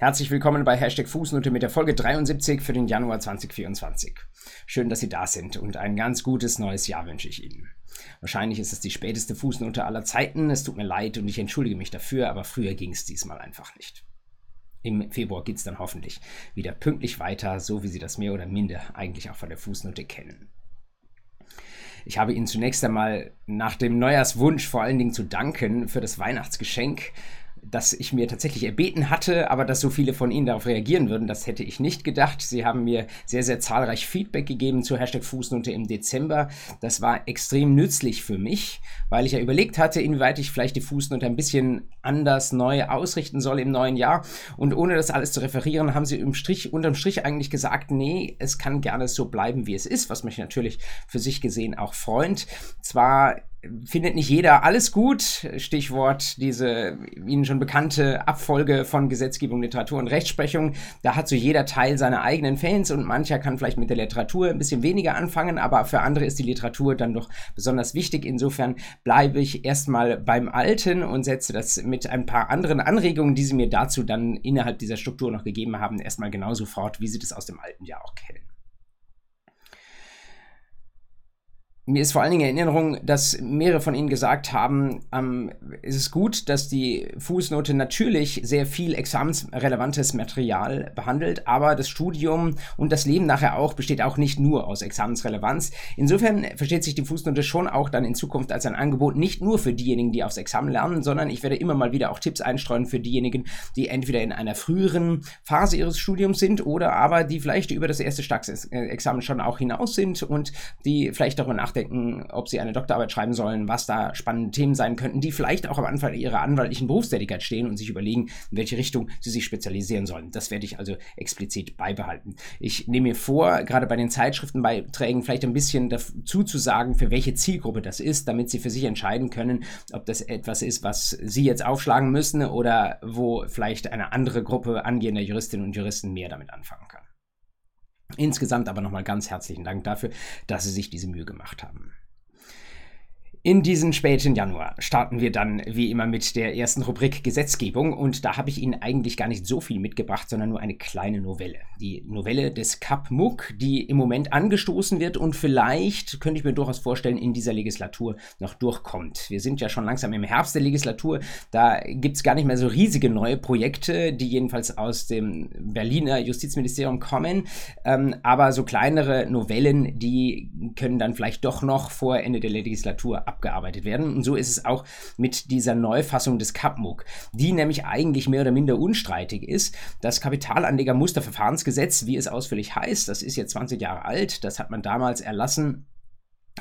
Herzlich willkommen bei Hashtag Fußnote mit der Folge 73 für den Januar 2024. Schön, dass Sie da sind und ein ganz gutes neues Jahr wünsche ich Ihnen. Wahrscheinlich ist es die späteste Fußnote aller Zeiten. Es tut mir leid und ich entschuldige mich dafür, aber früher ging es diesmal einfach nicht. Im Februar geht es dann hoffentlich wieder pünktlich weiter, so wie Sie das mehr oder minder eigentlich auch von der Fußnote kennen. Ich habe Ihnen zunächst einmal nach dem Neujahrswunsch vor allen Dingen zu danken für das Weihnachtsgeschenk das ich mir tatsächlich erbeten hatte, aber dass so viele von Ihnen darauf reagieren würden, das hätte ich nicht gedacht. Sie haben mir sehr, sehr zahlreich Feedback gegeben zu Hashtag Fußnote im Dezember. Das war extrem nützlich für mich, weil ich ja überlegt hatte, inwieweit ich vielleicht die Fußnote ein bisschen anders neu ausrichten soll im neuen Jahr. Und ohne das alles zu referieren, haben Sie im Strich, unterm Strich eigentlich gesagt, nee, es kann gerne so bleiben, wie es ist, was mich natürlich für sich gesehen auch freut. Zwar findet nicht jeder alles gut. Stichwort diese Ihnen schon bekannte Abfolge von Gesetzgebung, Literatur und Rechtsprechung. Da hat so jeder Teil seine eigenen Fans und mancher kann vielleicht mit der Literatur ein bisschen weniger anfangen, aber für andere ist die Literatur dann doch besonders wichtig. Insofern bleibe ich erstmal beim Alten und setze das mit ein paar anderen Anregungen, die Sie mir dazu dann innerhalb dieser Struktur noch gegeben haben, erstmal genauso fort, wie Sie das aus dem alten Jahr auch kennen. Mir ist vor allen Dingen in Erinnerung, dass mehrere von Ihnen gesagt haben, ähm, es ist gut, dass die Fußnote natürlich sehr viel examensrelevantes Material behandelt, aber das Studium und das Leben nachher auch besteht auch nicht nur aus Examensrelevanz. Insofern versteht sich die Fußnote schon auch dann in Zukunft als ein Angebot nicht nur für diejenigen, die aufs Examen lernen, sondern ich werde immer mal wieder auch Tipps einstreuen für diejenigen, die entweder in einer früheren Phase ihres Studiums sind oder aber die vielleicht über das erste Staatsexamen schon auch hinaus sind und die vielleicht darüber nachdenken, nachdenken, ob sie eine Doktorarbeit schreiben sollen, was da spannende Themen sein könnten, die vielleicht auch am Anfang ihrer anwaltlichen Berufstätigkeit stehen und sich überlegen, in welche Richtung sie sich spezialisieren sollen. Das werde ich also explizit beibehalten. Ich nehme mir vor, gerade bei den Zeitschriftenbeiträgen vielleicht ein bisschen dazu zu sagen, für welche Zielgruppe das ist, damit sie für sich entscheiden können, ob das etwas ist, was sie jetzt aufschlagen müssen oder wo vielleicht eine andere Gruppe angehender Juristinnen und Juristen mehr damit anfangen kann. Insgesamt aber nochmal ganz herzlichen Dank dafür, dass Sie sich diese Mühe gemacht haben. In diesen späten Januar starten wir dann wie immer mit der ersten Rubrik Gesetzgebung und da habe ich Ihnen eigentlich gar nicht so viel mitgebracht, sondern nur eine kleine Novelle. Die Novelle des Kap Muck, die im Moment angestoßen wird und vielleicht, könnte ich mir durchaus vorstellen, in dieser Legislatur noch durchkommt. Wir sind ja schon langsam im Herbst der Legislatur, da gibt es gar nicht mehr so riesige neue Projekte, die jedenfalls aus dem Berliner Justizministerium kommen, ähm, aber so kleinere Novellen, die können dann vielleicht doch noch vor Ende der Legislatur abgearbeitet werden. Und so ist es auch mit dieser Neufassung des CAPMUG, die nämlich eigentlich mehr oder minder unstreitig ist. Das Kapitalanlegermusterverfahrensgesetz, wie es ausführlich heißt, das ist jetzt 20 Jahre alt, das hat man damals erlassen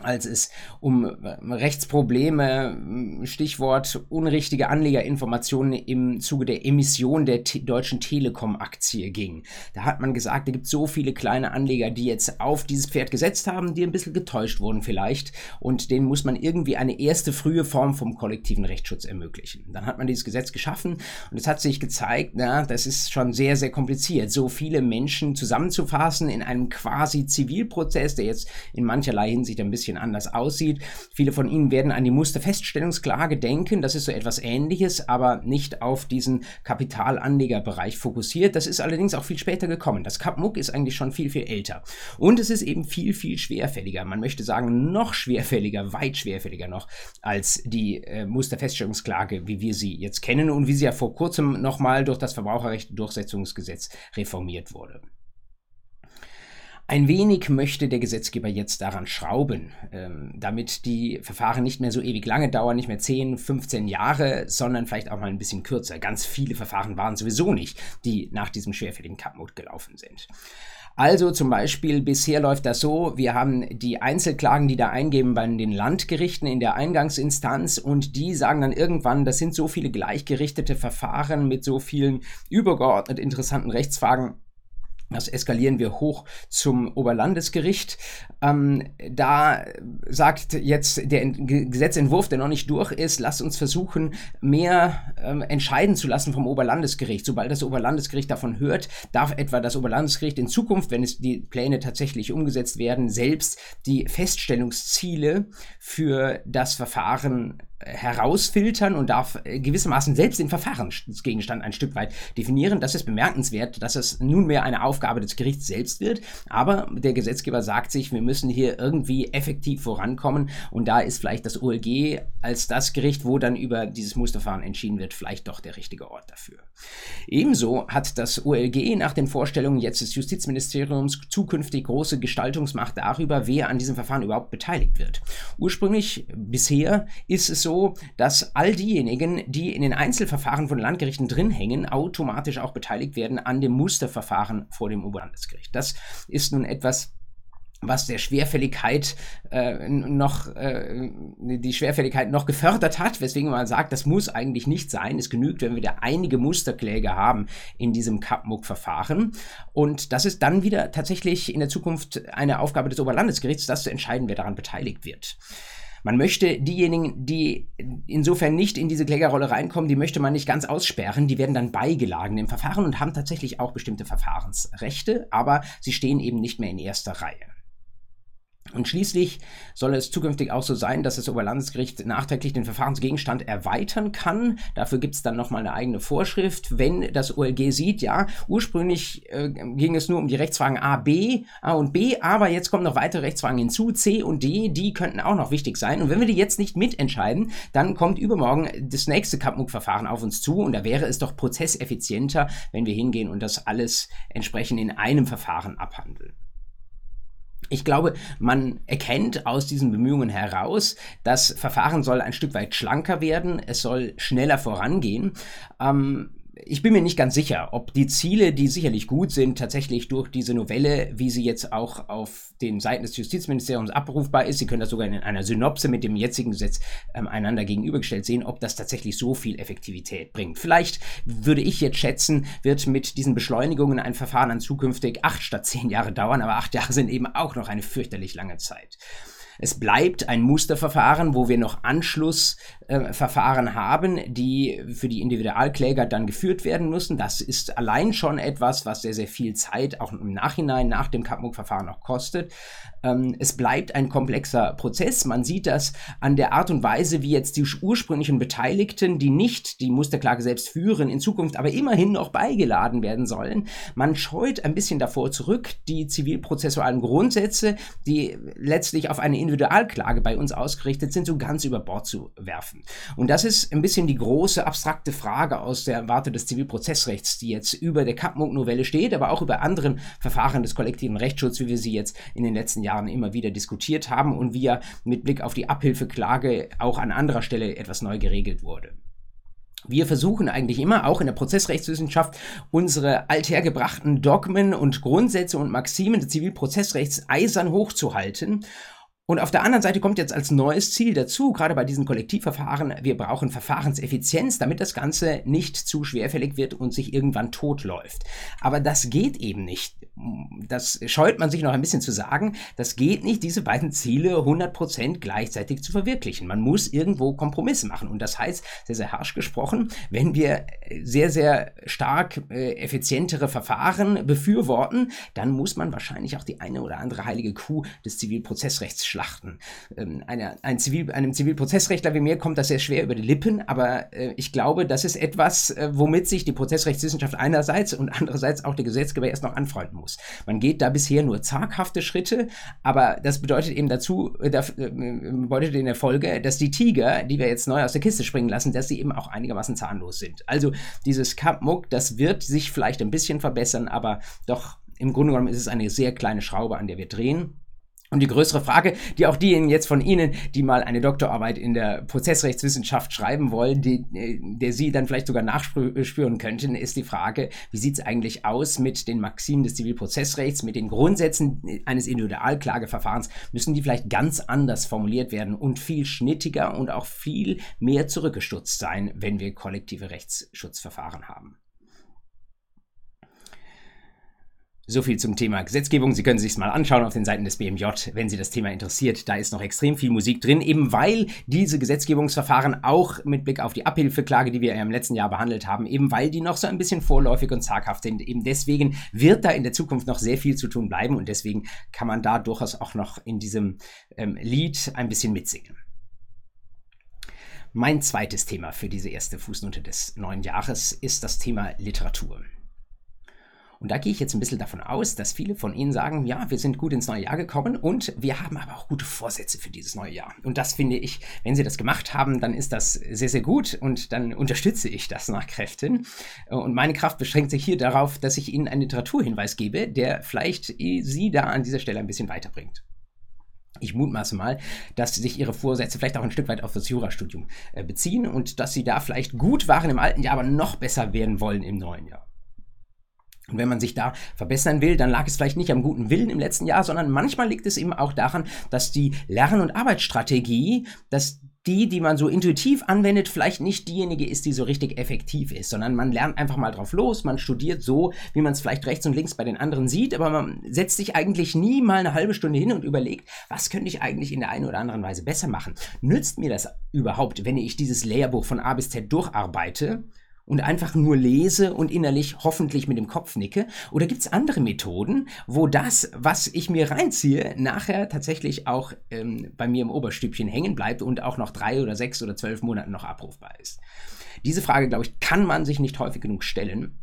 als es um äh, Rechtsprobleme, Stichwort unrichtige Anlegerinformationen im Zuge der Emission der Te Deutschen Telekom-Aktie ging. Da hat man gesagt, da gibt es so viele kleine Anleger, die jetzt auf dieses Pferd gesetzt haben, die ein bisschen getäuscht wurden vielleicht und denen muss man irgendwie eine erste frühe Form vom kollektiven Rechtsschutz ermöglichen. Dann hat man dieses Gesetz geschaffen und es hat sich gezeigt, na, das ist schon sehr, sehr kompliziert, so viele Menschen zusammenzufassen in einem quasi Zivilprozess, der jetzt in mancherlei Hinsicht ein bisschen bisschen anders aussieht. Viele von Ihnen werden an die Musterfeststellungsklage denken. Das ist so etwas Ähnliches, aber nicht auf diesen Kapitalanlegerbereich fokussiert. Das ist allerdings auch viel später gekommen. Das CapMuck ist eigentlich schon viel, viel älter. Und es ist eben viel, viel schwerfälliger. Man möchte sagen, noch schwerfälliger, weit schwerfälliger noch als die äh, Musterfeststellungsklage, wie wir sie jetzt kennen und wie sie ja vor kurzem nochmal durch das Verbraucherrecht-Durchsetzungsgesetz reformiert wurde. Ein wenig möchte der Gesetzgeber jetzt daran schrauben, ähm, damit die Verfahren nicht mehr so ewig lange dauern, nicht mehr 10, 15 Jahre, sondern vielleicht auch mal ein bisschen kürzer. Ganz viele Verfahren waren sowieso nicht, die nach diesem schwerfälligen Cut-Mode gelaufen sind. Also zum Beispiel, bisher läuft das so, wir haben die Einzelklagen, die da eingeben bei den Landgerichten in der Eingangsinstanz und die sagen dann irgendwann, das sind so viele gleichgerichtete Verfahren mit so vielen übergeordnet interessanten Rechtsfragen, das eskalieren wir hoch zum Oberlandesgericht. Ähm, da sagt jetzt der Gesetzentwurf, der noch nicht durch ist, lasst uns versuchen, mehr ähm, entscheiden zu lassen vom Oberlandesgericht. Sobald das Oberlandesgericht davon hört, darf etwa das Oberlandesgericht in Zukunft, wenn es die Pläne tatsächlich umgesetzt werden, selbst die Feststellungsziele für das Verfahren herausfiltern und darf äh, gewissermaßen selbst den Verfahrensgegenstand ein Stück weit definieren. Das ist bemerkenswert, dass es nunmehr eine Aufgabe des Gerichts selbst wird. Aber der Gesetzgeber sagt sich, wir müssen hier irgendwie effektiv vorankommen. Und da ist vielleicht das OLG als das Gericht, wo dann über dieses Musterverfahren entschieden wird, vielleicht doch der richtige Ort dafür. Ebenso hat das OLG nach den Vorstellungen jetzt des Justizministeriums zukünftig große Gestaltungsmacht darüber, wer an diesem Verfahren überhaupt beteiligt wird. Ursprünglich bisher ist es so, so, dass all diejenigen, die in den Einzelverfahren von Landgerichten drin hängen, automatisch auch beteiligt werden an dem Musterverfahren vor dem Oberlandesgericht. Das ist nun etwas, was der Schwerfälligkeit äh, noch äh, die Schwerfälligkeit noch gefördert hat, weswegen man sagt, das muss eigentlich nicht sein. Es genügt, wenn wir da einige Musterkläger haben in diesem Kapmuck-Verfahren. Und das ist dann wieder tatsächlich in der Zukunft eine Aufgabe des Oberlandesgerichts, das zu entscheiden, wer daran beteiligt wird. Man möchte diejenigen, die insofern nicht in diese Klägerrolle reinkommen, die möchte man nicht ganz aussperren, die werden dann beigeladen im Verfahren und haben tatsächlich auch bestimmte Verfahrensrechte, aber sie stehen eben nicht mehr in erster Reihe. Und schließlich soll es zukünftig auch so sein, dass das Oberlandesgericht nachträglich den Verfahrensgegenstand erweitern kann. Dafür gibt es dann nochmal eine eigene Vorschrift. Wenn das OLG sieht, ja, ursprünglich äh, ging es nur um die Rechtsfragen A, B, A und B, aber jetzt kommen noch weitere Rechtsfragen hinzu, C und D, die könnten auch noch wichtig sein. Und wenn wir die jetzt nicht mitentscheiden, dann kommt übermorgen das nächste Kapmuck-Verfahren auf uns zu und da wäre es doch prozesseffizienter, wenn wir hingehen und das alles entsprechend in einem Verfahren abhandeln. Ich glaube, man erkennt aus diesen Bemühungen heraus, das Verfahren soll ein Stück weit schlanker werden, es soll schneller vorangehen. Ähm, ich bin mir nicht ganz sicher, ob die Ziele, die sicherlich gut sind, tatsächlich durch diese Novelle, wie sie jetzt auch auf den Seiten des Justizministeriums abrufbar ist, Sie können das sogar in einer Synopse mit dem jetzigen Gesetz ähm, einander gegenübergestellt sehen, ob das tatsächlich so viel Effektivität bringt. Vielleicht würde ich jetzt schätzen, wird mit diesen Beschleunigungen ein Verfahren an zukünftig acht statt zehn Jahre dauern, aber acht Jahre sind eben auch noch eine fürchterlich lange Zeit. Es bleibt ein Musterverfahren, wo wir noch Anschlussverfahren äh, haben, die für die Individualkläger dann geführt werden müssen. Das ist allein schon etwas, was sehr, sehr viel Zeit auch im Nachhinein nach dem Kapmuck-Verfahren noch kostet. Ähm, es bleibt ein komplexer Prozess. Man sieht das an der Art und Weise, wie jetzt die ursprünglichen Beteiligten, die nicht die Musterklage selbst führen, in Zukunft aber immerhin noch beigeladen werden sollen. Man scheut ein bisschen davor zurück, die zivilprozessualen Grundsätze, die letztlich auf eine Individualklage bei uns ausgerichtet sind, so ganz über Bord zu werfen. Und das ist ein bisschen die große abstrakte Frage aus der Warte des Zivilprozessrechts, die jetzt über der Kappmunk-Novelle steht, aber auch über anderen Verfahren des kollektiven Rechtsschutzes, wie wir sie jetzt in den letzten Jahren immer wieder diskutiert haben und wie ja mit Blick auf die Abhilfeklage auch an anderer Stelle etwas neu geregelt wurde. Wir versuchen eigentlich immer, auch in der Prozessrechtswissenschaft, unsere althergebrachten Dogmen und Grundsätze und Maximen des Zivilprozessrechts eisern hochzuhalten und auf der anderen Seite kommt jetzt als neues Ziel dazu, gerade bei diesen Kollektivverfahren, wir brauchen Verfahrenseffizienz, damit das Ganze nicht zu schwerfällig wird und sich irgendwann totläuft. Aber das geht eben nicht. Das scheut man sich noch ein bisschen zu sagen. Das geht nicht, diese beiden Ziele 100% gleichzeitig zu verwirklichen. Man muss irgendwo Kompromisse machen. Und das heißt, sehr, sehr harsch gesprochen, wenn wir sehr, sehr stark äh, effizientere Verfahren befürworten, dann muss man wahrscheinlich auch die eine oder andere heilige Kuh des Zivilprozessrechts Schlachten. Ähm, eine, ein Zivil, einem Zivilprozessrechtler wie mir kommt das sehr schwer über die Lippen, aber äh, ich glaube, das ist etwas, äh, womit sich die Prozessrechtswissenschaft einerseits und andererseits auch der Gesetzgeber erst noch anfreunden muss. Man geht da bisher nur zaghafte Schritte, aber das bedeutet eben dazu, äh, äh bedeutet in der Folge, dass die Tiger, die wir jetzt neu aus der Kiste springen lassen, dass sie eben auch einigermaßen zahnlos sind. Also dieses Kampmuck, das wird sich vielleicht ein bisschen verbessern, aber doch im Grunde genommen ist es eine sehr kleine Schraube, an der wir drehen. Und die größere Frage, die auch diejenigen jetzt von Ihnen, die mal eine Doktorarbeit in der Prozessrechtswissenschaft schreiben wollen, die, äh, der Sie dann vielleicht sogar nachspüren könnten, ist die Frage, wie sieht es eigentlich aus mit den Maximen des Zivilprozessrechts, mit den Grundsätzen eines Individualklageverfahrens? Müssen die vielleicht ganz anders formuliert werden und viel schnittiger und auch viel mehr zurückgestutzt sein, wenn wir kollektive Rechtsschutzverfahren haben? So viel zum Thema Gesetzgebung. Sie können sich mal anschauen auf den Seiten des BMJ, wenn Sie das Thema interessiert. Da ist noch extrem viel Musik drin, eben weil diese Gesetzgebungsverfahren auch mit Blick auf die Abhilfeklage, die wir im letzten Jahr behandelt haben, eben weil die noch so ein bisschen vorläufig und zaghaft sind. Eben deswegen wird da in der Zukunft noch sehr viel zu tun bleiben und deswegen kann man da durchaus auch noch in diesem ähm, Lied ein bisschen mitsingen. Mein zweites Thema für diese erste Fußnote des neuen Jahres ist das Thema Literatur. Und da gehe ich jetzt ein bisschen davon aus, dass viele von Ihnen sagen, ja, wir sind gut ins neue Jahr gekommen und wir haben aber auch gute Vorsätze für dieses neue Jahr. Und das finde ich, wenn Sie das gemacht haben, dann ist das sehr, sehr gut und dann unterstütze ich das nach Kräften. Und meine Kraft beschränkt sich hier darauf, dass ich Ihnen einen Literaturhinweis gebe, der vielleicht Sie da an dieser Stelle ein bisschen weiterbringt. Ich mutmaße mal, dass sich ihre Vorsätze vielleicht auch ein Stück weit auf das Jurastudium äh, beziehen und dass sie da vielleicht gut waren im alten Jahr, aber noch besser werden wollen im neuen Jahr. Und wenn man sich da verbessern will, dann lag es vielleicht nicht am guten Willen im letzten Jahr, sondern manchmal liegt es eben auch daran, dass die Lern- und Arbeitsstrategie, dass die, die man so intuitiv anwendet, vielleicht nicht diejenige ist, die so richtig effektiv ist, sondern man lernt einfach mal drauf los, man studiert so, wie man es vielleicht rechts und links bei den anderen sieht, aber man setzt sich eigentlich nie mal eine halbe Stunde hin und überlegt, was könnte ich eigentlich in der einen oder anderen Weise besser machen? Nützt mir das überhaupt, wenn ich dieses Lehrbuch von A bis Z durcharbeite? Und einfach nur lese und innerlich hoffentlich mit dem Kopf nicke? Oder gibt es andere Methoden, wo das, was ich mir reinziehe, nachher tatsächlich auch ähm, bei mir im Oberstübchen hängen bleibt und auch noch drei oder sechs oder zwölf Monaten noch abrufbar ist? Diese Frage, glaube ich, kann man sich nicht häufig genug stellen.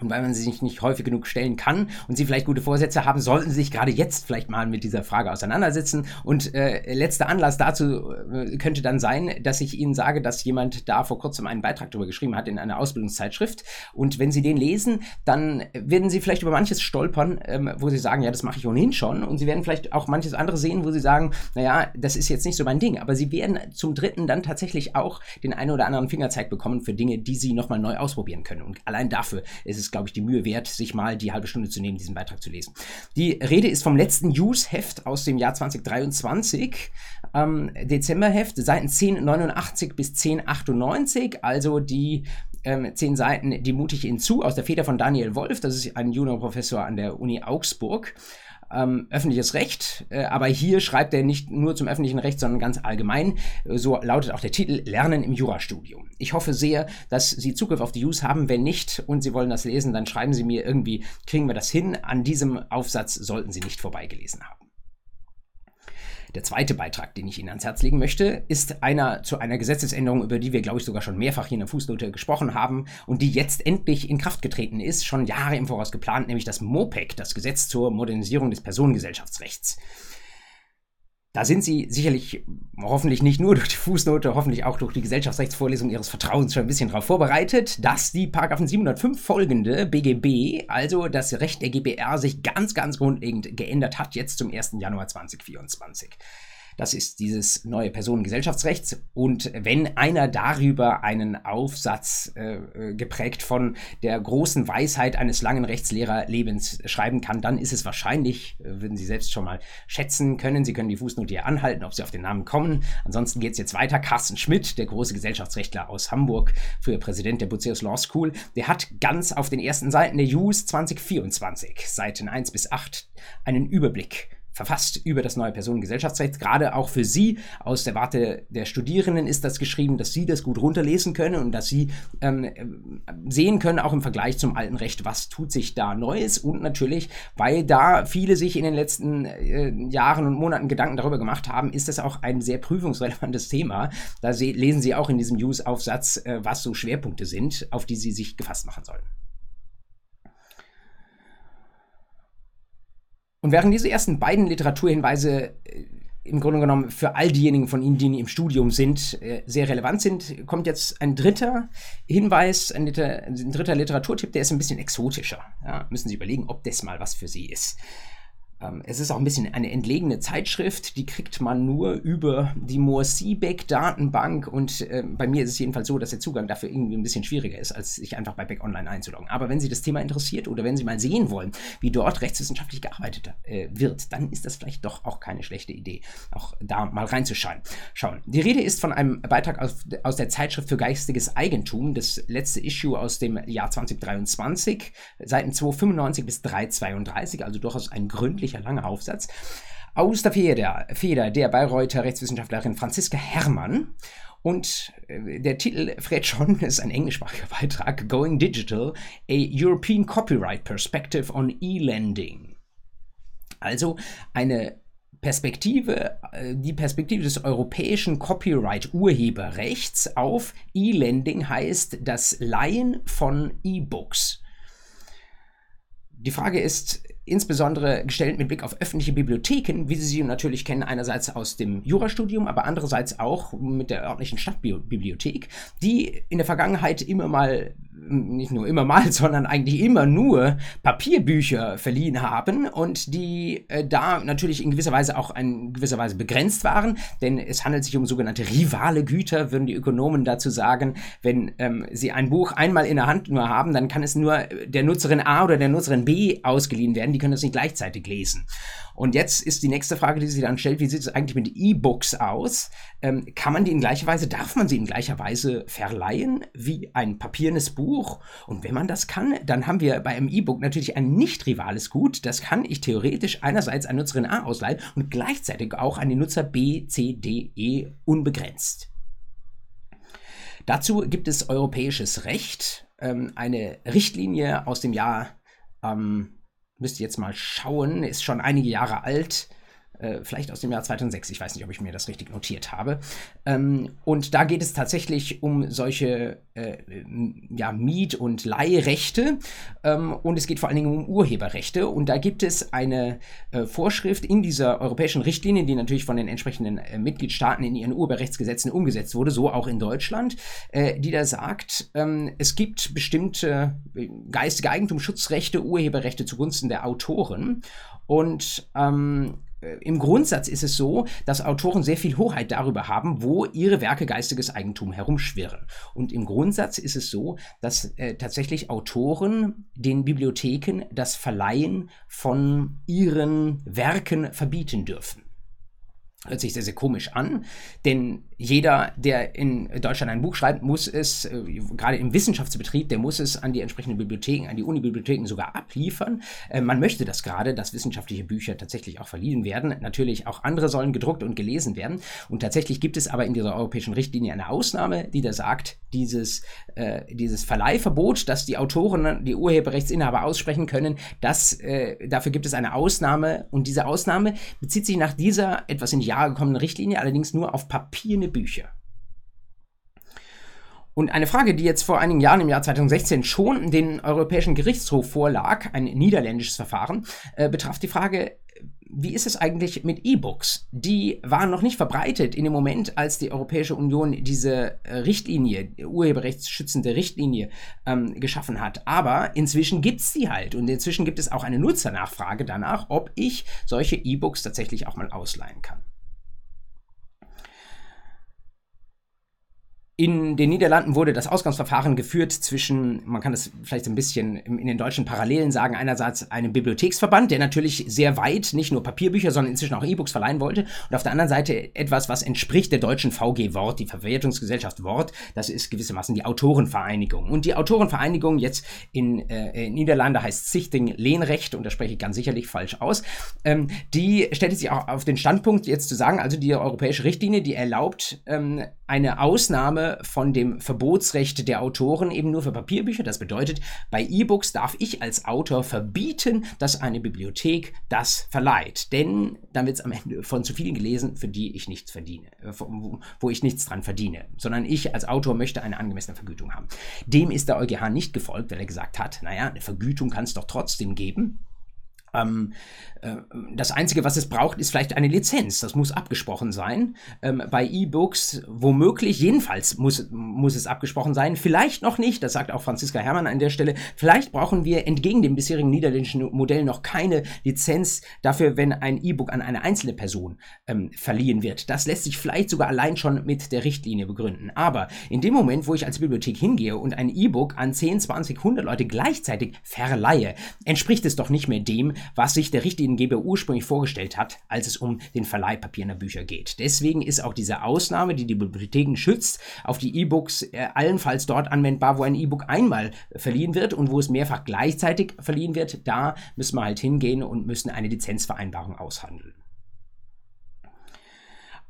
Und weil man sie sich nicht häufig genug stellen kann und sie vielleicht gute Vorsätze haben, sollten sie sich gerade jetzt vielleicht mal mit dieser Frage auseinandersetzen. Und äh, letzter Anlass dazu äh, könnte dann sein, dass ich Ihnen sage, dass jemand da vor kurzem einen Beitrag darüber geschrieben hat in einer Ausbildungszeitschrift. Und wenn Sie den lesen, dann werden Sie vielleicht über manches stolpern, ähm, wo Sie sagen, ja, das mache ich ohnehin schon. Und Sie werden vielleicht auch manches andere sehen, wo Sie sagen, naja, das ist jetzt nicht so mein Ding. Aber Sie werden zum Dritten dann tatsächlich auch den einen oder anderen Fingerzeig bekommen für Dinge, die Sie nochmal neu ausprobieren können. Und allein dafür ist es es, glaube ich, die Mühe wert, sich mal die halbe Stunde zu nehmen, diesen Beitrag zu lesen. Die Rede ist vom letzten News-Heft aus dem Jahr 2023, ähm, Dezemberheft, Seiten 1089 bis 1098, also die ähm, zehn Seiten, die mute ich Ihnen zu, aus der Feder von Daniel Wolf, das ist ein Juniorprofessor an der Uni Augsburg ähm, öffentliches Recht, äh, aber hier schreibt er nicht nur zum öffentlichen Recht, sondern ganz allgemein. So lautet auch der Titel Lernen im Jurastudium. Ich hoffe sehr, dass Sie Zugriff auf die Use haben. Wenn nicht und Sie wollen das lesen, dann schreiben Sie mir irgendwie, kriegen wir das hin. An diesem Aufsatz sollten Sie nicht vorbeigelesen haben. Der zweite Beitrag, den ich Ihnen ans Herz legen möchte, ist einer zu einer Gesetzesänderung, über die wir, glaube ich, sogar schon mehrfach hier in der Fußnote gesprochen haben und die jetzt endlich in Kraft getreten ist, schon Jahre im Voraus geplant, nämlich das MOPEC, das Gesetz zur Modernisierung des Personengesellschaftsrechts. Da sind Sie sicherlich hoffentlich nicht nur durch die Fußnote, hoffentlich auch durch die Gesellschaftsrechtsvorlesung Ihres Vertrauens schon ein bisschen darauf vorbereitet, dass die Paragraphen 705 folgende BGB, also das Recht der GBR, sich ganz, ganz grundlegend geändert hat, jetzt zum 1. Januar 2024. Das ist dieses neue Personengesellschaftsrecht. Und wenn einer darüber einen Aufsatz äh, äh, geprägt von der großen Weisheit eines langen Rechtslehrerlebens schreiben kann, dann ist es wahrscheinlich, äh, würden Sie selbst schon mal schätzen können. Sie können die Fußnote hier anhalten, ob Sie auf den Namen kommen. Ansonsten geht es jetzt weiter. Carsten Schmidt, der große Gesellschaftsrechtler aus Hamburg, früher Präsident der Buceus Law School, der hat ganz auf den ersten Seiten der JUS 2024, Seiten 1 bis 8, einen Überblick verfasst über das neue Personengesellschaftsrecht. Gerade auch für Sie aus der Warte der Studierenden ist das geschrieben, dass Sie das gut runterlesen können und dass Sie ähm, sehen können, auch im Vergleich zum alten Recht, was tut sich da Neues. Und natürlich, weil da viele sich in den letzten äh, Jahren und Monaten Gedanken darüber gemacht haben, ist das auch ein sehr prüfungsrelevantes Thema. Da lesen Sie auch in diesem News-Aufsatz, äh, was so Schwerpunkte sind, auf die Sie sich gefasst machen sollen. Und während diese ersten beiden Literaturhinweise äh, im Grunde genommen für all diejenigen von Ihnen, die im Studium sind, äh, sehr relevant sind, kommt jetzt ein dritter Hinweis, ein, Liter ein dritter Literaturtipp, der ist ein bisschen exotischer. Ja, müssen Sie überlegen, ob das mal was für Sie ist. Ähm, es ist auch ein bisschen eine entlegene Zeitschrift, die kriegt man nur über die Moor-Seebeck-Datenbank und äh, bei mir ist es jedenfalls so, dass der Zugang dafür irgendwie ein bisschen schwieriger ist, als sich einfach bei Beck Online einzuloggen. Aber wenn Sie das Thema interessiert oder wenn Sie mal sehen wollen, wie dort rechtswissenschaftlich gearbeitet äh, wird, dann ist das vielleicht doch auch keine schlechte Idee, auch da mal reinzuschauen. Schauen. Die Rede ist von einem Beitrag aus, aus der Zeitschrift für geistiges Eigentum, das letzte Issue aus dem Jahr 2023, Seiten 295 bis 332, also durchaus ein gründlicher unendlicher langer Aufsatz, aus der Feder, Feder der Bayreuther Rechtswissenschaftlerin Franziska Herrmann. Und äh, der Titel Fred schon ist ein englischsprachiger Beitrag, Going Digital, a European Copyright Perspective on E-Lending. Also eine Perspektive, äh, die Perspektive des europäischen Copyright-Urheberrechts auf E-Lending heißt das Leihen von E-Books. Die Frage ist, insbesondere gestellt mit Blick auf öffentliche Bibliotheken, wie Sie sie natürlich kennen, einerseits aus dem Jurastudium, aber andererseits auch mit der örtlichen Stadtbibliothek, die in der Vergangenheit immer mal, nicht nur immer mal, sondern eigentlich immer nur Papierbücher verliehen haben und die äh, da natürlich in gewisser Weise auch in gewisser Weise begrenzt waren, denn es handelt sich um sogenannte rivale Güter, würden die Ökonomen dazu sagen. Wenn ähm, sie ein Buch einmal in der Hand nur haben, dann kann es nur der Nutzerin A oder der Nutzerin B ausgeliehen werden die können das nicht gleichzeitig lesen. Und jetzt ist die nächste Frage, die sich dann stellt, wie sieht es eigentlich mit E-Books aus? Ähm, kann man die in gleicher Weise, darf man sie in gleicher Weise verleihen wie ein papiernes Buch? Und wenn man das kann, dann haben wir bei einem E-Book natürlich ein nicht rivales Gut. Das kann ich theoretisch einerseits an Nutzerin A ausleihen und gleichzeitig auch an den Nutzer B, C, D, E unbegrenzt. Dazu gibt es europäisches Recht, ähm, eine Richtlinie aus dem Jahr ähm, müsste jetzt mal schauen, ist schon einige Jahre alt, äh, vielleicht aus dem Jahr 2006, ich weiß nicht, ob ich mir das richtig notiert habe. Ähm, und da geht es tatsächlich um solche äh, ja, Miet- und Leihrechte ähm, und es geht vor allen Dingen um Urheberrechte. Und da gibt es eine äh, Vorschrift in dieser europäischen Richtlinie, die natürlich von den entsprechenden äh, Mitgliedstaaten in ihren Urheberrechtsgesetzen umgesetzt wurde, so auch in Deutschland, äh, die da sagt, ähm, es gibt bestimmte äh, geistige Eigentumsschutzrechte, Urheberrechte zugunsten der Autoren. Und ähm, äh, im Grundsatz ist es so, dass Autoren sehr viel Hoheit darüber haben, wo ihre Werke geistiges Eigentum herumschwirren. Und im Grundsatz ist es so, dass äh, tatsächlich Autoren den Bibliotheken das Verleihen von ihren Werken verbieten dürfen. Hört sich sehr, sehr komisch an, denn jeder, der in Deutschland ein Buch schreibt, muss es, äh, gerade im Wissenschaftsbetrieb, der muss es an die entsprechenden Bibliotheken, an die Unibibliotheken sogar abliefern. Äh, man möchte das gerade, dass wissenschaftliche Bücher tatsächlich auch verliehen werden. Natürlich auch andere sollen gedruckt und gelesen werden. Und tatsächlich gibt es aber in dieser europäischen Richtlinie eine Ausnahme, die da sagt, dieses, äh, dieses Verleihverbot, das die Autoren, die Urheberrechtsinhaber aussprechen können, das, dafür gibt es eine Ausnahme. Und diese Ausnahme bezieht sich nach dieser etwas in die Jahre gekommenen Richtlinie allerdings nur auf Papier Bücher. Und eine Frage, die jetzt vor einigen Jahren im Jahr 2016 schon den Europäischen Gerichtshof vorlag, ein niederländisches Verfahren, äh, betraf die Frage, wie ist es eigentlich mit E-Books? Die waren noch nicht verbreitet in dem Moment, als die Europäische Union diese äh, Richtlinie, urheberrechtsschützende Richtlinie ähm, geschaffen hat. Aber inzwischen gibt es die halt und inzwischen gibt es auch eine Nutzernachfrage danach, ob ich solche E-Books tatsächlich auch mal ausleihen kann. In den Niederlanden wurde das Ausgangsverfahren geführt zwischen, man kann das vielleicht ein bisschen in den deutschen Parallelen sagen, einerseits einem Bibliotheksverband, der natürlich sehr weit nicht nur Papierbücher, sondern inzwischen auch E-Books verleihen wollte, und auf der anderen Seite etwas, was entspricht der deutschen VG Wort, die Verwertungsgesellschaft Wort, das ist gewissermaßen die Autorenvereinigung. Und die Autorenvereinigung jetzt in, äh, in Niederlande heißt Sichting Lehnrecht, und da spreche ich ganz sicherlich falsch aus, ähm, die stellte sich auch auf den Standpunkt jetzt zu sagen, also die europäische Richtlinie, die erlaubt ähm, eine Ausnahme von dem Verbotsrecht der Autoren eben nur für Papierbücher. Das bedeutet, bei E-Books darf ich als Autor verbieten, dass eine Bibliothek das verleiht. Denn dann wird es am Ende von zu vielen gelesen, für die ich nichts verdiene, äh, wo ich nichts dran verdiene, sondern ich als Autor möchte eine angemessene Vergütung haben. Dem ist der EuGH nicht gefolgt, weil er gesagt hat, naja, eine Vergütung kann es doch trotzdem geben. Ähm, äh, das Einzige, was es braucht, ist vielleicht eine Lizenz. Das muss abgesprochen sein. Ähm, bei E-Books womöglich, jedenfalls muss, muss es abgesprochen sein. Vielleicht noch nicht, das sagt auch Franziska Herrmann an der Stelle. Vielleicht brauchen wir entgegen dem bisherigen niederländischen Modell noch keine Lizenz dafür, wenn ein E-Book an eine einzelne Person ähm, verliehen wird. Das lässt sich vielleicht sogar allein schon mit der Richtlinie begründen. Aber in dem Moment, wo ich als Bibliothek hingehe und ein E-Book an 10, 20, 100 Leute gleichzeitig verleihe, entspricht es doch nicht mehr dem, was sich der Richtliniengeber ursprünglich vorgestellt hat, als es um den Verleih papierender Bücher geht. Deswegen ist auch diese Ausnahme, die die Bibliotheken schützt, auf die E-Books äh, allenfalls dort anwendbar, wo ein E-Book einmal verliehen wird und wo es mehrfach gleichzeitig verliehen wird. Da müssen wir halt hingehen und müssen eine Lizenzvereinbarung aushandeln.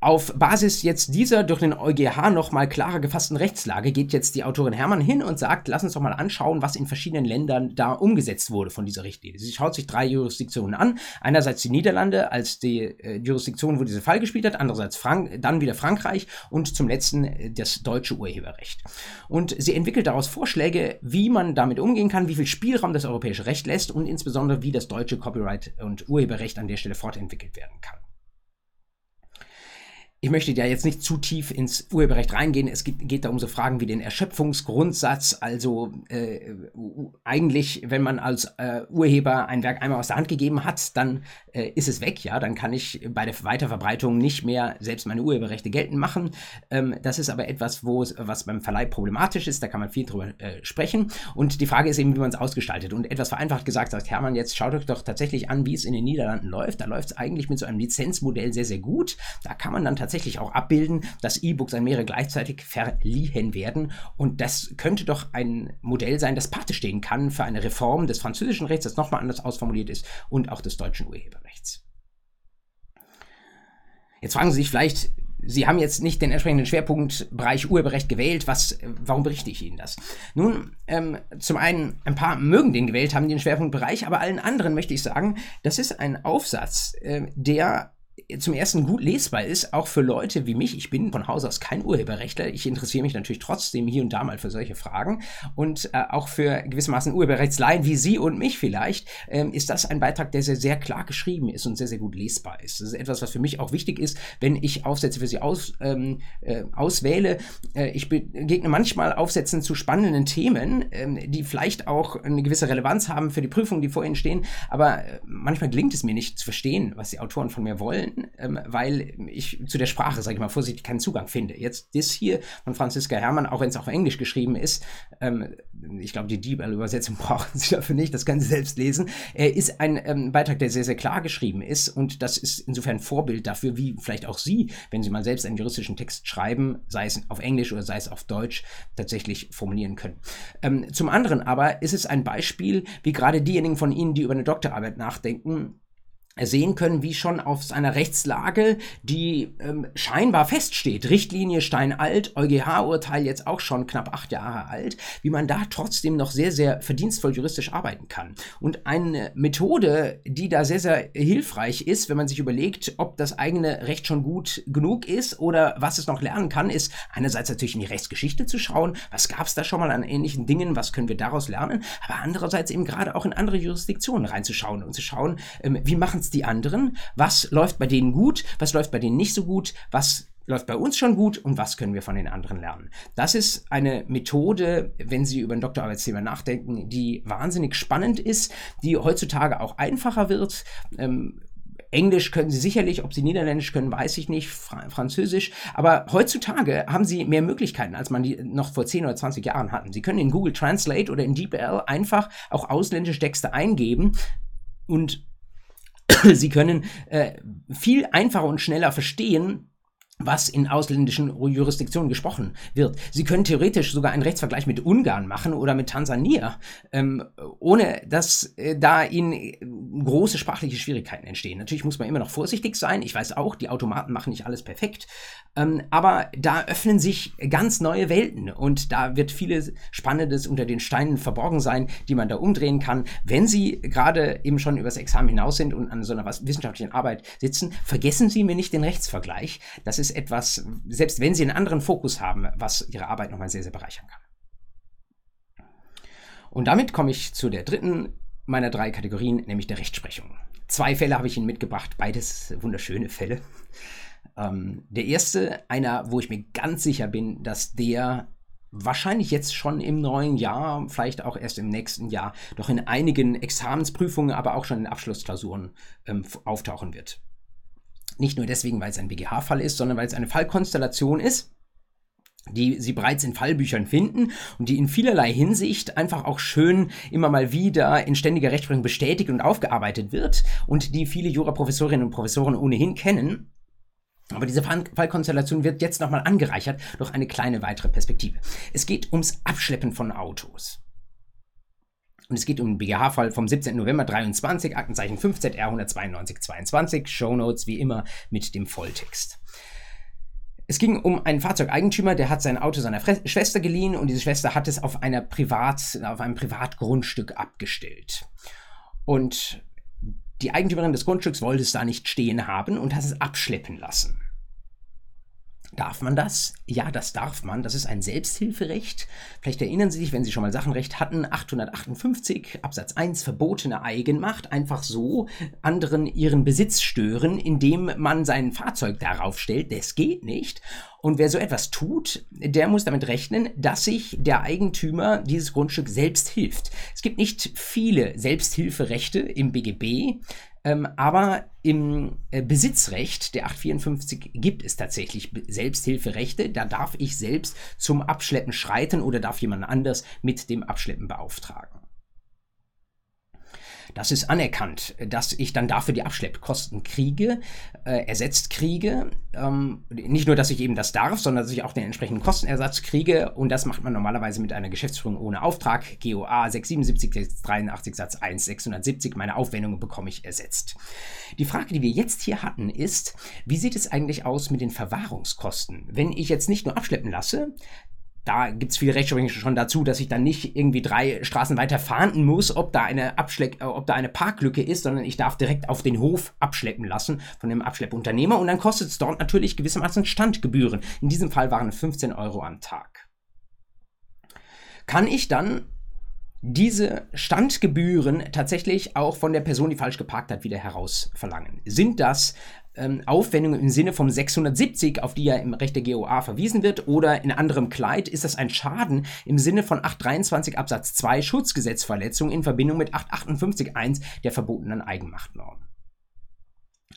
Auf Basis jetzt dieser durch den EuGH nochmal klarer gefassten Rechtslage geht jetzt die Autorin Hermann hin und sagt, lass uns doch mal anschauen, was in verschiedenen Ländern da umgesetzt wurde von dieser Richtlinie. Sie schaut sich drei Jurisdiktionen an. Einerseits die Niederlande als die äh, Jurisdiktion, wo dieser Fall gespielt hat, andererseits Frank dann wieder Frankreich und zum letzten äh, das deutsche Urheberrecht. Und sie entwickelt daraus Vorschläge, wie man damit umgehen kann, wie viel Spielraum das europäische Recht lässt und insbesondere, wie das deutsche Copyright und Urheberrecht an der Stelle fortentwickelt werden kann ich möchte ja jetzt nicht zu tief ins Urheberrecht reingehen. Es geht, geht da um so Fragen wie den Erschöpfungsgrundsatz. Also äh, eigentlich, wenn man als äh, Urheber ein Werk einmal aus der Hand gegeben hat, dann äh, ist es weg. Ja, dann kann ich bei der Weiterverbreitung nicht mehr selbst meine Urheberrechte geltend machen. Ähm, das ist aber etwas, wo was beim Verleih problematisch ist. Da kann man viel drüber äh, sprechen. Und die Frage ist eben, wie man es ausgestaltet. Und etwas vereinfacht gesagt sagt Hermann, jetzt schaut euch doch tatsächlich an, wie es in den Niederlanden läuft. Da läuft es eigentlich mit so einem Lizenzmodell sehr, sehr gut. Da kann man dann tatsächlich tatsächlich auch abbilden, dass E-Books an mehrere gleichzeitig verliehen werden. Und das könnte doch ein Modell sein, das Pate stehen kann für eine Reform des französischen Rechts, das nochmal anders ausformuliert ist, und auch des deutschen Urheberrechts. Jetzt fragen Sie sich vielleicht, Sie haben jetzt nicht den entsprechenden Schwerpunktbereich Urheberrecht gewählt. Was, warum berichte ich Ihnen das? Nun, ähm, zum einen, ein paar mögen den gewählt haben, den Schwerpunktbereich, aber allen anderen möchte ich sagen, das ist ein Aufsatz, äh, der zum ersten gut lesbar ist, auch für Leute wie mich. Ich bin von Haus aus kein Urheberrechtler. Ich interessiere mich natürlich trotzdem hier und da mal für solche Fragen. Und äh, auch für gewissermaßen Urheberrechtsleien wie Sie und mich vielleicht, ähm, ist das ein Beitrag, der sehr, sehr klar geschrieben ist und sehr, sehr gut lesbar ist. Das ist etwas, was für mich auch wichtig ist, wenn ich Aufsätze für Sie aus, ähm, äh, auswähle. Äh, ich begegne manchmal Aufsätzen zu spannenden Themen, ähm, die vielleicht auch eine gewisse Relevanz haben für die Prüfungen, die vor Ihnen stehen. Aber äh, manchmal gelingt es mir nicht zu verstehen, was die Autoren von mir wollen ähm, weil ich zu der Sprache, sage ich mal vorsichtig, keinen Zugang finde. Jetzt das hier von Franziska Herrmann, auch wenn es auf Englisch geschrieben ist, ähm, ich glaube, die Diebel-Übersetzung brauchen Sie dafür nicht, das können Sie selbst lesen, äh, ist ein ähm, Beitrag, der sehr, sehr klar geschrieben ist und das ist insofern Vorbild dafür, wie vielleicht auch Sie, wenn Sie mal selbst einen juristischen Text schreiben, sei es auf Englisch oder sei es auf Deutsch, tatsächlich formulieren können. Ähm, zum anderen aber ist es ein Beispiel, wie gerade diejenigen von Ihnen, die über eine Doktorarbeit nachdenken, sehen können, wie schon auf seiner Rechtslage, die ähm, scheinbar feststeht, Richtlinie steinalt, EuGH-Urteil jetzt auch schon knapp acht Jahre alt, wie man da trotzdem noch sehr, sehr verdienstvoll juristisch arbeiten kann. Und eine Methode, die da sehr, sehr hilfreich ist, wenn man sich überlegt, ob das eigene Recht schon gut genug ist oder was es noch lernen kann, ist einerseits natürlich in die Rechtsgeschichte zu schauen, was gab es da schon mal an ähnlichen Dingen, was können wir daraus lernen, aber andererseits eben gerade auch in andere Jurisdiktionen reinzuschauen und zu schauen, ähm, wie machen es die anderen? Was läuft bei denen gut? Was läuft bei denen nicht so gut? Was läuft bei uns schon gut und was können wir von den anderen lernen. Das ist eine Methode, wenn Sie über ein Doktorarbeitsthema nachdenken, die wahnsinnig spannend ist, die heutzutage auch einfacher wird. Ähm, Englisch können Sie sicherlich, ob Sie Niederländisch können, weiß ich nicht, Fra Französisch. Aber heutzutage haben Sie mehr Möglichkeiten, als man die noch vor 10 oder 20 Jahren hatten. Sie können in Google Translate oder in DeepL einfach auch ausländische Texte eingeben und Sie können äh, viel einfacher und schneller verstehen, was in ausländischen Jurisdiktionen gesprochen wird. Sie können theoretisch sogar einen Rechtsvergleich mit Ungarn machen oder mit Tansania, ähm, ohne dass äh, da ihnen äh, große sprachliche Schwierigkeiten entstehen. Natürlich muss man immer noch vorsichtig sein. Ich weiß auch, die Automaten machen nicht alles perfekt, ähm, aber da öffnen sich ganz neue Welten und da wird vieles Spannendes unter den Steinen verborgen sein, die man da umdrehen kann. Wenn Sie gerade eben schon übers Examen hinaus sind und an so einer wissenschaftlichen Arbeit sitzen, vergessen Sie mir nicht den Rechtsvergleich. Das ist ist etwas, selbst wenn Sie einen anderen Fokus haben, was Ihre Arbeit nochmal sehr, sehr bereichern kann. Und damit komme ich zu der dritten meiner drei Kategorien, nämlich der Rechtsprechung. Zwei Fälle habe ich Ihnen mitgebracht, beides wunderschöne Fälle. Ähm, der erste, einer, wo ich mir ganz sicher bin, dass der wahrscheinlich jetzt schon im neuen Jahr, vielleicht auch erst im nächsten Jahr, doch in einigen Examensprüfungen, aber auch schon in Abschlussklausuren ähm, auftauchen wird. Nicht nur deswegen, weil es ein BGH-Fall ist, sondern weil es eine Fallkonstellation ist, die Sie bereits in Fallbüchern finden und die in vielerlei Hinsicht einfach auch schön immer mal wieder in ständiger Rechtsprechung bestätigt und aufgearbeitet wird und die viele Juraprofessorinnen und Professoren ohnehin kennen. Aber diese Fallkonstellation wird jetzt nochmal angereichert durch eine kleine weitere Perspektive. Es geht ums Abschleppen von Autos. Und es geht um den BGH-Fall vom 17. November 23, Aktenzeichen 5ZR 19222, Shownotes wie immer mit dem Volltext. Es ging um einen Fahrzeugeigentümer, der hat sein Auto seiner Fre Schwester geliehen und diese Schwester hat es auf, einer Privat, auf einem Privatgrundstück abgestellt. Und die Eigentümerin des Grundstücks wollte es da nicht stehen haben und hat es abschleppen lassen. Darf man das? Ja, das darf man. Das ist ein Selbsthilferecht. Vielleicht erinnern Sie sich, wenn Sie schon mal Sachenrecht hatten, 858 Absatz 1 verbotene Eigenmacht. Einfach so anderen ihren Besitz stören, indem man sein Fahrzeug darauf stellt. Das geht nicht. Und wer so etwas tut, der muss damit rechnen, dass sich der Eigentümer dieses Grundstück selbst hilft. Es gibt nicht viele Selbsthilferechte im BGB. Ähm, aber im äh, Besitzrecht der 854 gibt es tatsächlich Selbsthilferechte. Da darf ich selbst zum Abschleppen schreiten oder darf jemand anders mit dem Abschleppen beauftragen. Das ist anerkannt, dass ich dann dafür die Abschleppkosten kriege, äh, ersetzt kriege. Ähm, nicht nur, dass ich eben das darf, sondern dass ich auch den entsprechenden Kostenersatz kriege. Und das macht man normalerweise mit einer Geschäftsführung ohne Auftrag. GOA 677, 683 Satz 1, 670. Meine Aufwendungen bekomme ich ersetzt. Die Frage, die wir jetzt hier hatten, ist, wie sieht es eigentlich aus mit den Verwahrungskosten? Wenn ich jetzt nicht nur abschleppen lasse, da gibt es viele Rechtsprechung schon dazu, dass ich dann nicht irgendwie drei Straßen weiter fahnden muss, ob da eine Abschleck, äh, ob da eine Parklücke ist, sondern ich darf direkt auf den Hof abschleppen lassen von dem Abschleppunternehmer und dann kostet es dort natürlich gewissermaßen Standgebühren. In diesem Fall waren es 15 Euro am Tag. Kann ich dann diese Standgebühren tatsächlich auch von der Person, die falsch geparkt hat, wieder herausverlangen? Sind das ähm, Aufwendungen im Sinne vom 670, auf die ja im Recht der GOA verwiesen wird, oder in anderem Kleid ist das ein Schaden im Sinne von 823 Absatz 2 Schutzgesetzverletzung in Verbindung mit 858.1 der verbotenen Eigenmachtnorm.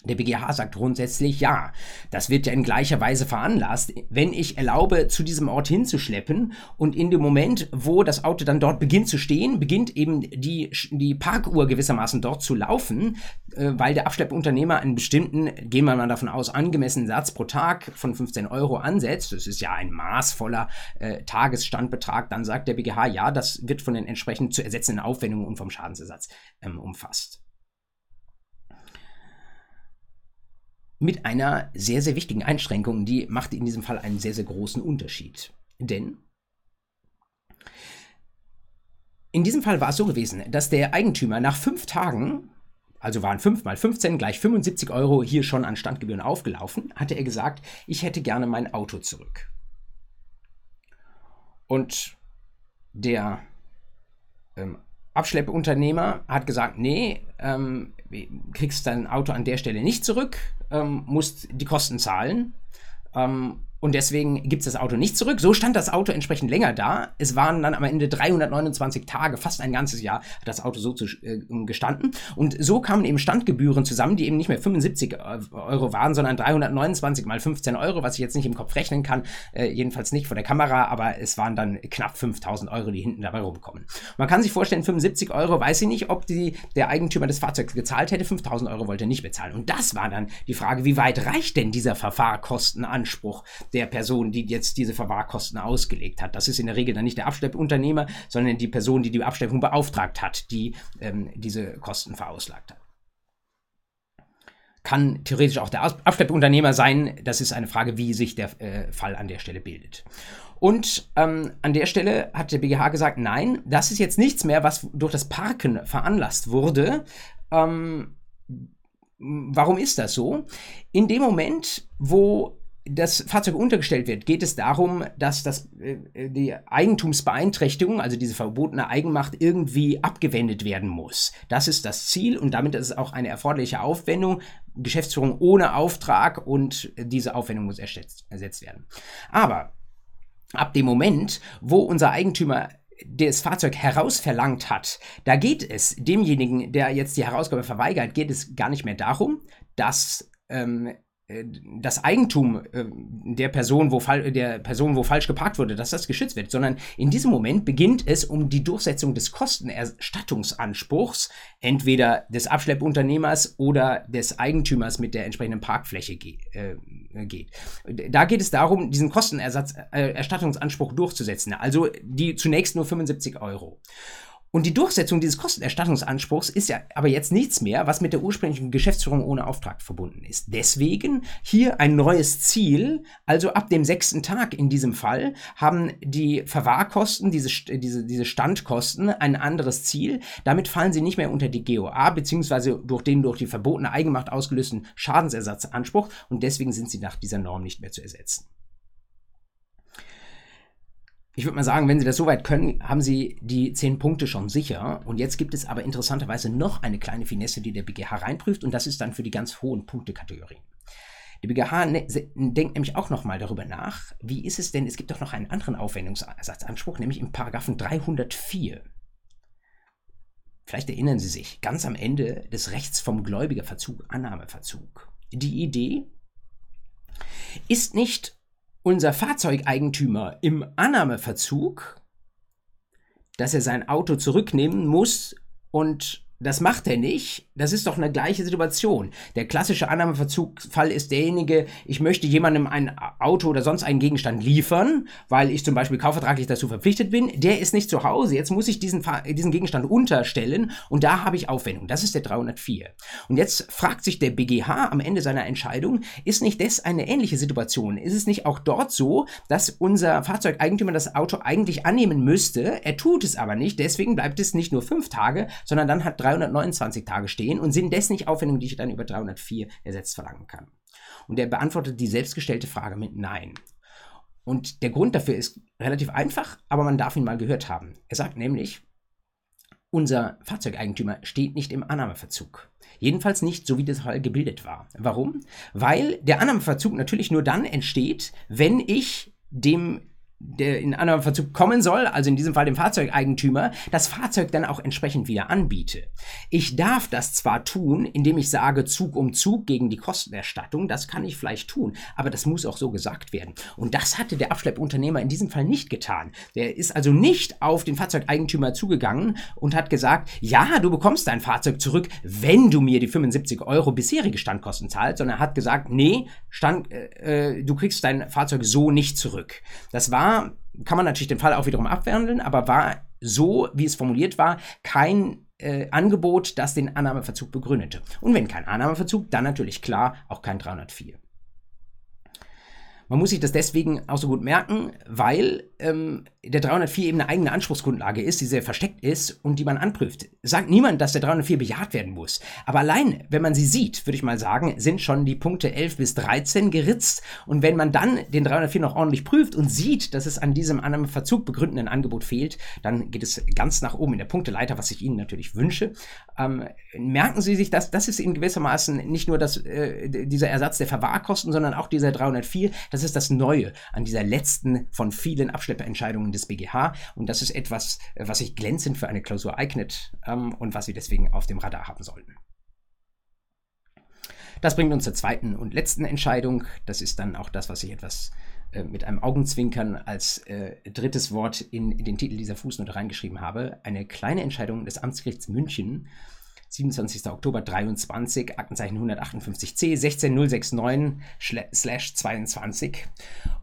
Der BGH sagt grundsätzlich ja. Das wird ja in gleicher Weise veranlasst, wenn ich erlaube, zu diesem Ort hinzuschleppen und in dem Moment, wo das Auto dann dort beginnt zu stehen, beginnt eben die, die Parkuhr gewissermaßen dort zu laufen, äh, weil der Abschleppunternehmer einen bestimmten, gehen wir mal davon aus, angemessenen Satz pro Tag von 15 Euro ansetzt. Das ist ja ein maßvoller äh, Tagesstandbetrag. Dann sagt der BGH, ja, das wird von den entsprechend zu ersetzenden Aufwendungen und vom Schadensersatz ähm, umfasst. Mit einer sehr, sehr wichtigen Einschränkung, die macht in diesem Fall einen sehr, sehr großen Unterschied. Denn in diesem Fall war es so gewesen, dass der Eigentümer nach fünf Tagen, also waren 5 mal 15 gleich 75 Euro hier schon an Standgebühren aufgelaufen, hatte er gesagt, ich hätte gerne mein Auto zurück. Und der ähm, Abschleppunternehmer hat gesagt, nee, ähm, kriegst dein Auto an der Stelle nicht zurück, ähm, musst die Kosten zahlen. Ähm, und deswegen gibt es das Auto nicht zurück. So stand das Auto entsprechend länger da. Es waren dann am Ende 329 Tage, fast ein ganzes Jahr, hat das Auto so zu, äh, gestanden. Und so kamen eben Standgebühren zusammen, die eben nicht mehr 75 äh, Euro waren, sondern 329 mal 15 Euro, was ich jetzt nicht im Kopf rechnen kann, äh, jedenfalls nicht vor der Kamera, aber es waren dann knapp 5000 Euro, die hinten dabei rumkommen. Man kann sich vorstellen, 75 Euro, weiß ich nicht, ob die, der Eigentümer des Fahrzeugs gezahlt hätte, 5000 Euro wollte er nicht bezahlen. Und das war dann die Frage, wie weit reicht denn dieser Verfahrkostenanspruch? Der Person, die jetzt diese Verwahrkosten ausgelegt hat. Das ist in der Regel dann nicht der Abschleppunternehmer, sondern die Person, die die Abschleppung beauftragt hat, die ähm, diese Kosten verauslagt hat. Kann theoretisch auch der Abschleppunternehmer sein. Das ist eine Frage, wie sich der äh, Fall an der Stelle bildet. Und ähm, an der Stelle hat der BGH gesagt, nein, das ist jetzt nichts mehr, was durch das Parken veranlasst wurde. Ähm, warum ist das so? In dem Moment, wo das Fahrzeug untergestellt wird, geht es darum, dass das, äh, die Eigentumsbeeinträchtigung, also diese verbotene Eigenmacht, irgendwie abgewendet werden muss. Das ist das Ziel und damit ist es auch eine erforderliche Aufwendung, Geschäftsführung ohne Auftrag und diese Aufwendung muss ersetzt, ersetzt werden. Aber ab dem Moment, wo unser Eigentümer das Fahrzeug herausverlangt hat, da geht es demjenigen, der jetzt die Herausgabe verweigert, geht es gar nicht mehr darum, dass ähm, äh, das Eigentum äh, der Person, wo der Person, wo falsch geparkt wurde, dass das geschützt wird, sondern in diesem Moment beginnt es um die Durchsetzung des Kostenerstattungsanspruchs, entweder des Abschleppunternehmers oder des Eigentümers mit der entsprechenden Parkfläche äh, geht. Da geht es darum, diesen Kostenersatzerstattungsanspruch durchzusetzen, also die zunächst nur 75 Euro. Und die Durchsetzung dieses Kostenerstattungsanspruchs ist ja aber jetzt nichts mehr, was mit der ursprünglichen Geschäftsführung ohne Auftrag verbunden ist. Deswegen hier ein neues Ziel. Also ab dem sechsten Tag in diesem Fall haben die Verwahrkosten, diese, diese, diese Standkosten ein anderes Ziel. Damit fallen sie nicht mehr unter die GOA, beziehungsweise durch den durch die verbotene Eigenmacht ausgelösten Schadensersatzanspruch. Und deswegen sind sie nach dieser Norm nicht mehr zu ersetzen ich würde mal sagen, wenn Sie das soweit können, haben Sie die zehn Punkte schon sicher. Und jetzt gibt es aber interessanterweise noch eine kleine Finesse, die der BGH reinprüft, und das ist dann für die ganz hohen Punktekategorien. Der BGH ne denkt nämlich auch nochmal darüber nach, wie ist es denn, es gibt doch noch einen anderen Aufwendungsersatzanspruch, nämlich im Paragraphen 304. Vielleicht erinnern Sie sich, ganz am Ende des Rechts vom Gläubigerverzug, Annahmeverzug. Die Idee ist nicht unser Fahrzeugeigentümer im Annahmeverzug, dass er sein Auto zurücknehmen muss und das macht er nicht. Das ist doch eine gleiche Situation. Der klassische Annahmeverzugsfall ist derjenige, ich möchte jemandem ein Auto oder sonst einen Gegenstand liefern, weil ich zum Beispiel kaufvertraglich dazu verpflichtet bin. Der ist nicht zu Hause. Jetzt muss ich diesen, diesen Gegenstand unterstellen und da habe ich Aufwendung. Das ist der 304. Und jetzt fragt sich der BGH am Ende seiner Entscheidung, ist nicht das eine ähnliche Situation? Ist es nicht auch dort so, dass unser Fahrzeugeigentümer das Auto eigentlich annehmen müsste? Er tut es aber nicht. Deswegen bleibt es nicht nur fünf Tage, sondern dann hat drei 329 Tage stehen und sind das nicht Aufwendungen, die ich dann über 304 ersetzt verlangen kann? Und er beantwortet die selbstgestellte Frage mit Nein. Und der Grund dafür ist relativ einfach, aber man darf ihn mal gehört haben. Er sagt nämlich, unser Fahrzeugeigentümer steht nicht im Annahmeverzug. Jedenfalls nicht so, wie das Fall gebildet war. Warum? Weil der Annahmeverzug natürlich nur dann entsteht, wenn ich dem der in anderen Verzug kommen soll, also in diesem Fall dem Fahrzeugeigentümer, das Fahrzeug dann auch entsprechend wieder anbiete. Ich darf das zwar tun, indem ich sage Zug um Zug gegen die Kostenerstattung, das kann ich vielleicht tun, aber das muss auch so gesagt werden. Und das hatte der Abschleppunternehmer in diesem Fall nicht getan. Der ist also nicht auf den Fahrzeugeigentümer zugegangen und hat gesagt, ja, du bekommst dein Fahrzeug zurück, wenn du mir die 75 Euro bisherige Standkosten zahlst, sondern hat gesagt, nee, Stand, äh, äh, du kriegst dein Fahrzeug so nicht zurück. Das war kann man natürlich den Fall auch wiederum abwandeln, aber war so, wie es formuliert war, kein äh, Angebot, das den Annahmeverzug begründete. Und wenn kein Annahmeverzug, dann natürlich klar auch kein 304. Man muss sich das deswegen auch so gut merken, weil ähm, der 304 eben eine eigene Anspruchsgrundlage ist, die sehr versteckt ist und die man anprüft. Sagt niemand, dass der 304 bejaht werden muss. Aber allein, wenn man sie sieht, würde ich mal sagen, sind schon die Punkte 11 bis 13 geritzt. Und wenn man dann den 304 noch ordentlich prüft und sieht, dass es an diesem an einem Verzug begründenden Angebot fehlt, dann geht es ganz nach oben in der Punkteleiter, was ich Ihnen natürlich wünsche. Ähm, merken Sie sich das, das ist in gewissermaßen nicht nur das, äh, dieser Ersatz der Verwahrkosten, sondern auch dieser 304. Das ist das Neue an dieser letzten von vielen Abschlepperentscheidungen des BGH. Und das ist etwas, äh, was sich glänzend für eine Klausur eignet ähm, und was Sie deswegen auf dem Radar haben sollten. Das bringt uns zur zweiten und letzten Entscheidung. Das ist dann auch das, was ich etwas äh, mit einem Augenzwinkern als äh, drittes Wort in, in, den Titel dieser Fußnote reingeschrieben habe. Eine kleine Entscheidung des Amtsgerichts München, 27. Oktober 23, Aktenzeichen 158c 16069/22.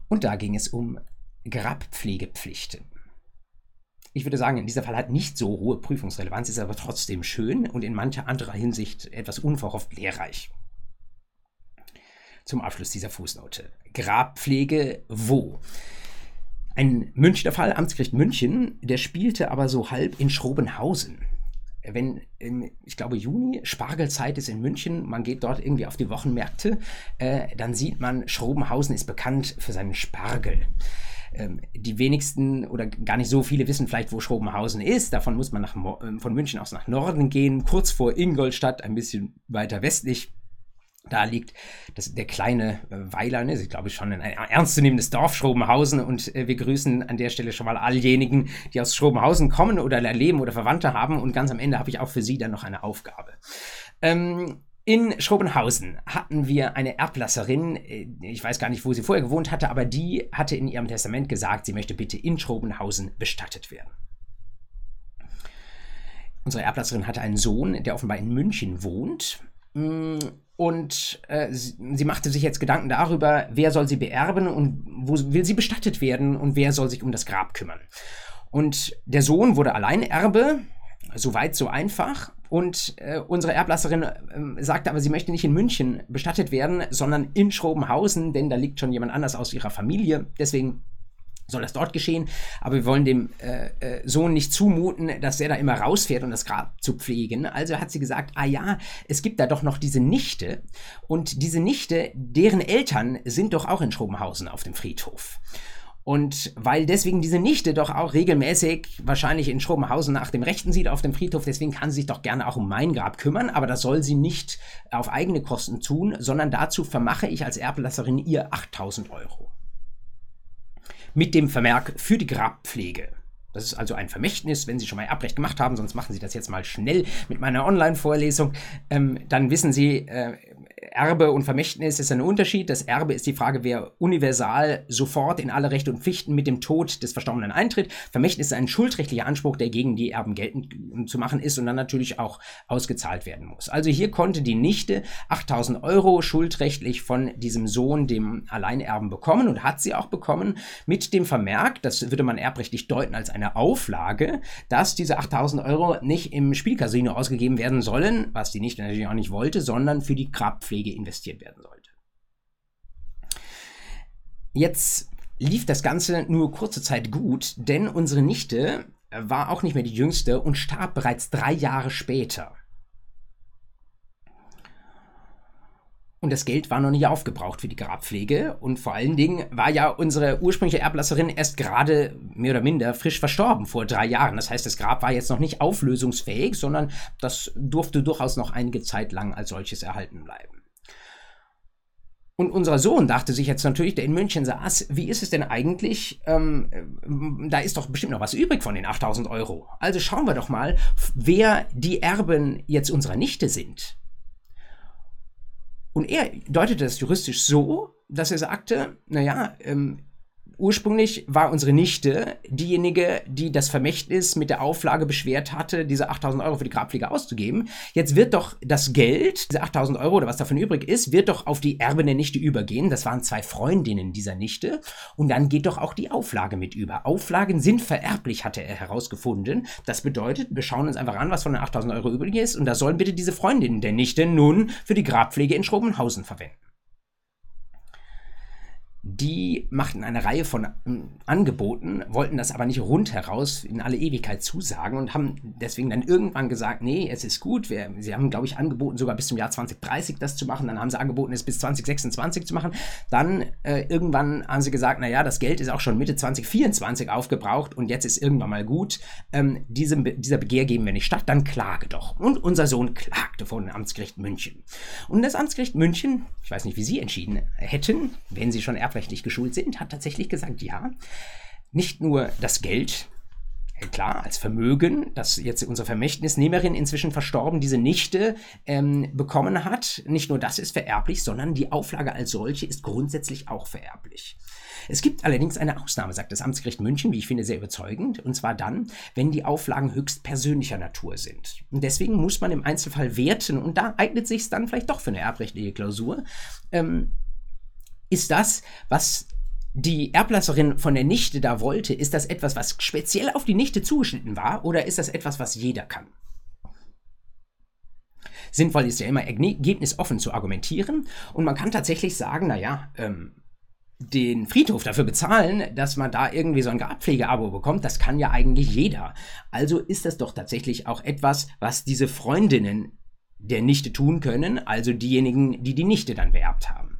Und da ging es um Grabpflegepflichten. Ich würde sagen, in dieser Fall hat nicht so hohe Prüfungsrelevanz, ist aber trotzdem schön und in mancher anderer Hinsicht etwas unverhofft lehrreich zum Abschluss dieser Fußnote. Grabpflege wo? Ein Münchner Fall, Amtsgericht München, der spielte aber so halb in Schrobenhausen. Wenn, im, ich glaube, Juni, Spargelzeit ist in München, man geht dort irgendwie auf die Wochenmärkte, äh, dann sieht man, Schrobenhausen ist bekannt für seinen Spargel. Ähm, die wenigsten oder gar nicht so viele wissen vielleicht, wo Schrobenhausen ist. Davon muss man nach, äh, von München aus nach Norden gehen, kurz vor Ingolstadt, ein bisschen weiter westlich. Da liegt das, der kleine äh, Weiler, ne, ich glaube schon ein ernstzunehmendes Dorf Schrobenhausen und äh, wir grüßen an der Stelle schon mal allejenigen, die aus Schrobenhausen kommen oder leben oder Verwandte haben und ganz am Ende habe ich auch für Sie dann noch eine Aufgabe. Ähm, in Schrobenhausen hatten wir eine Erblasserin, äh, ich weiß gar nicht, wo sie vorher gewohnt hatte, aber die hatte in ihrem Testament gesagt, sie möchte bitte in Schrobenhausen bestattet werden. Unsere Erblasserin hatte einen Sohn, der offenbar in München wohnt. Und äh, sie, sie, machte sich jetzt Gedanken darüber, wer soll sie beerben und wo will sie bestattet werden und wer soll sich um das Grab kümmern. Und der Sohn wurde Alleinerbe, Soweit so einfach. Und äh, unsere Erblasserin äh, sagte aber, sie möchte nicht in München bestattet werden, sondern in Schrobenhausen, denn da liegt schon jemand anders aus ihrer Familie. Deswegen soll das dort geschehen. Aber wir wollen dem äh, äh, Sohn nicht zumuten, dass er da immer rausfährt, um das Grab zu pflegen. Also hat sie gesagt, ah ja, es gibt da doch noch diese Nichte. Und diese Nichte, deren Eltern sind doch auch in Schrobenhausen auf dem Friedhof. Und weil deswegen diese Nichte doch auch regelmäßig wahrscheinlich in Schrobenhausen nach dem Rechten sieht auf dem Friedhof, deswegen kann sie sich doch gerne auch um mein Grab kümmern, aber das soll sie nicht auf eigene Kosten tun, sondern dazu vermache ich als Erblasserin ihr 8000 Euro mit dem Vermerk für die Grabpflege. Das ist also ein Vermächtnis, wenn Sie schon mal Erbrecht gemacht haben, sonst machen Sie das jetzt mal schnell mit meiner Online-Vorlesung. Ähm, dann wissen Sie, äh, Erbe und Vermächtnis ist ein Unterschied. Das Erbe ist die Frage, wer universal sofort in alle Rechte und Pflichten mit dem Tod des Verstorbenen eintritt. Vermächtnis ist ein schuldrechtlicher Anspruch, der gegen die Erben geltend zu machen ist und dann natürlich auch ausgezahlt werden muss. Also hier konnte die Nichte 8000 Euro schuldrechtlich von diesem Sohn, dem Alleinerben, bekommen und hat sie auch bekommen mit dem Vermerk, das würde man erbrechtlich deuten als eine Auflage, dass diese 8000 Euro nicht im Spielcasino ausgegeben werden sollen, was die Nichte natürlich auch nicht wollte, sondern für die Grabpflege Pflege investiert werden sollte. Jetzt lief das Ganze nur kurze Zeit gut, denn unsere Nichte war auch nicht mehr die jüngste und starb bereits drei Jahre später. Und das Geld war noch nicht aufgebraucht für die Grabpflege. Und vor allen Dingen war ja unsere ursprüngliche Erblasserin erst gerade mehr oder minder frisch verstorben vor drei Jahren. Das heißt, das Grab war jetzt noch nicht auflösungsfähig, sondern das durfte durchaus noch einige Zeit lang als solches erhalten bleiben. Und unser Sohn dachte sich jetzt natürlich, der in München saß, wie ist es denn eigentlich? Ähm, da ist doch bestimmt noch was übrig von den 8000 Euro. Also schauen wir doch mal, wer die Erben jetzt unserer Nichte sind. Und er deutete das juristisch so, dass er sagte, naja, ähm, ursprünglich war unsere Nichte diejenige, die das Vermächtnis mit der Auflage beschwert hatte, diese 8000 Euro für die Grabpflege auszugeben. Jetzt wird doch das Geld, diese 8000 Euro oder was davon übrig ist, wird doch auf die Erben der Nichte übergehen. Das waren zwei Freundinnen dieser Nichte. Und dann geht doch auch die Auflage mit über. Auflagen sind vererblich, hatte er herausgefunden. Das bedeutet, wir schauen uns einfach an, was von den 8000 Euro übrig ist. Und da sollen bitte diese Freundinnen der Nichte nun für die Grabpflege in Schrobenhausen verwenden die machten eine Reihe von ähm, Angeboten, wollten das aber nicht rundheraus in alle Ewigkeit zusagen und haben deswegen dann irgendwann gesagt, nee, es ist gut. Wir, sie haben, glaube ich, angeboten, sogar bis zum Jahr 2030 das zu machen. Dann haben sie angeboten, es bis 2026 zu machen. Dann äh, irgendwann haben sie gesagt, naja, das Geld ist auch schon Mitte 2024 aufgebraucht und jetzt ist irgendwann mal gut. Ähm, diesem, dieser Begehr geben wir nicht statt, dann klage doch. Und unser Sohn klagte vor dem Amtsgericht München. Und das Amtsgericht München, ich weiß nicht, wie Sie entschieden hätten, wenn Sie schon erbrecht strafrechtlich geschult sind, hat tatsächlich gesagt, ja, nicht nur das Geld, äh, klar, als Vermögen, das jetzt unsere Vermächtnisnehmerin inzwischen verstorben, diese Nichte ähm, bekommen hat. Nicht nur das ist vererblich, sondern die Auflage als solche ist grundsätzlich auch vererblich. Es gibt allerdings eine Ausnahme, sagt das Amtsgericht München, wie ich finde, sehr überzeugend, und zwar dann, wenn die Auflagen höchst persönlicher Natur sind. Und deswegen muss man im Einzelfall werten, und da eignet sich dann vielleicht doch für eine erbrechtliche Klausur. Ähm, ist das, was die Erblasserin von der Nichte da wollte, ist das etwas, was speziell auf die Nichte zugeschnitten war oder ist das etwas, was jeder kann? Sinnvoll ist ja immer ergebnisoffen zu argumentieren und man kann tatsächlich sagen, naja, ähm, den Friedhof dafür bezahlen, dass man da irgendwie so ein Grabpflegeabo bekommt, das kann ja eigentlich jeder. Also ist das doch tatsächlich auch etwas, was diese Freundinnen der Nichte tun können, also diejenigen, die die Nichte dann beerbt haben.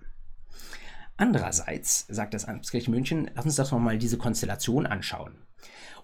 Andererseits, sagt das Amtsgericht München, lass uns doch mal diese Konstellation anschauen.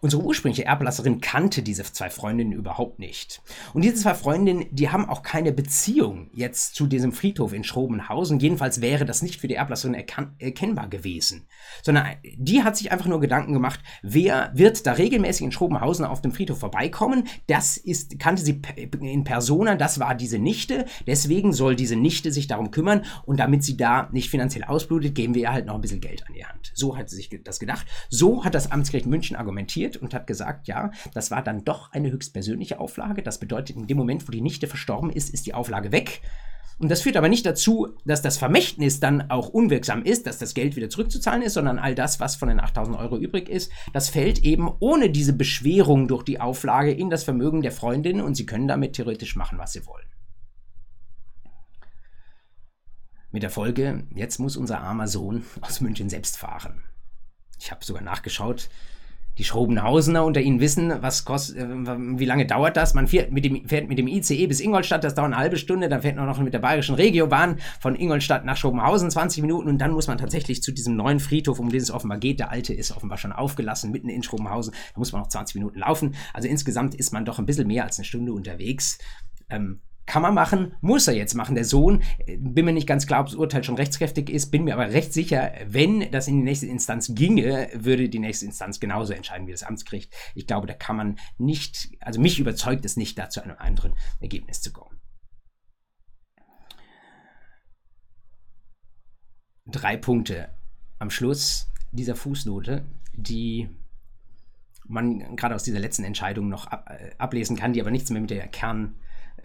Unsere ursprüngliche Erblasserin kannte diese zwei Freundinnen überhaupt nicht. Und diese zwei Freundinnen, die haben auch keine Beziehung jetzt zu diesem Friedhof in Schrobenhausen. Jedenfalls wäre das nicht für die Erblasserin erkennbar gewesen. Sondern die hat sich einfach nur Gedanken gemacht, wer wird da regelmäßig in Schrobenhausen auf dem Friedhof vorbeikommen. Das ist, kannte sie in Persona, das war diese Nichte. Deswegen soll diese Nichte sich darum kümmern. Und damit sie da nicht finanziell ausblutet, geben wir ihr halt noch ein bisschen Geld an die Hand. So hat sie sich das gedacht. So hat das Amtsgericht München argumentiert reflektiert und hat gesagt, ja, das war dann doch eine höchstpersönliche Auflage. Das bedeutet, in dem Moment, wo die Nichte verstorben ist, ist die Auflage weg. Und das führt aber nicht dazu, dass das Vermächtnis dann auch unwirksam ist, dass das Geld wieder zurückzuzahlen ist, sondern all das, was von den 8000 Euro übrig ist, das fällt eben ohne diese Beschwerung durch die Auflage in das Vermögen der Freundin und sie können damit theoretisch machen, was sie wollen. Mit der Folge, jetzt muss unser armer Sohn aus München selbst fahren. Ich habe sogar nachgeschaut, die Schrobenhausener unter Ihnen wissen, was kostet, äh, wie lange dauert das? Man fährt mit, dem, fährt mit dem ICE bis Ingolstadt, das dauert eine halbe Stunde, dann fährt man noch mit der bayerischen Regiobahn von Ingolstadt nach Schrobenhausen 20 Minuten und dann muss man tatsächlich zu diesem neuen Friedhof, um den es offenbar geht. Der alte ist offenbar schon aufgelassen, mitten in Schrobenhausen. Da muss man noch 20 Minuten laufen. Also insgesamt ist man doch ein bisschen mehr als eine Stunde unterwegs. Ähm, kann man machen, muss er jetzt machen. Der Sohn, äh, bin mir nicht ganz klar, ob das Urteil schon rechtskräftig ist, bin mir aber recht sicher, wenn das in die nächste Instanz ginge, würde die nächste Instanz genauso entscheiden wie das Amtsgericht. Ich glaube, da kann man nicht, also mich überzeugt es nicht, da zu einem anderen Ergebnis zu kommen. Drei Punkte am Schluss dieser Fußnote, die man gerade aus dieser letzten Entscheidung noch äh, ablesen kann, die aber nichts mehr mit der Kern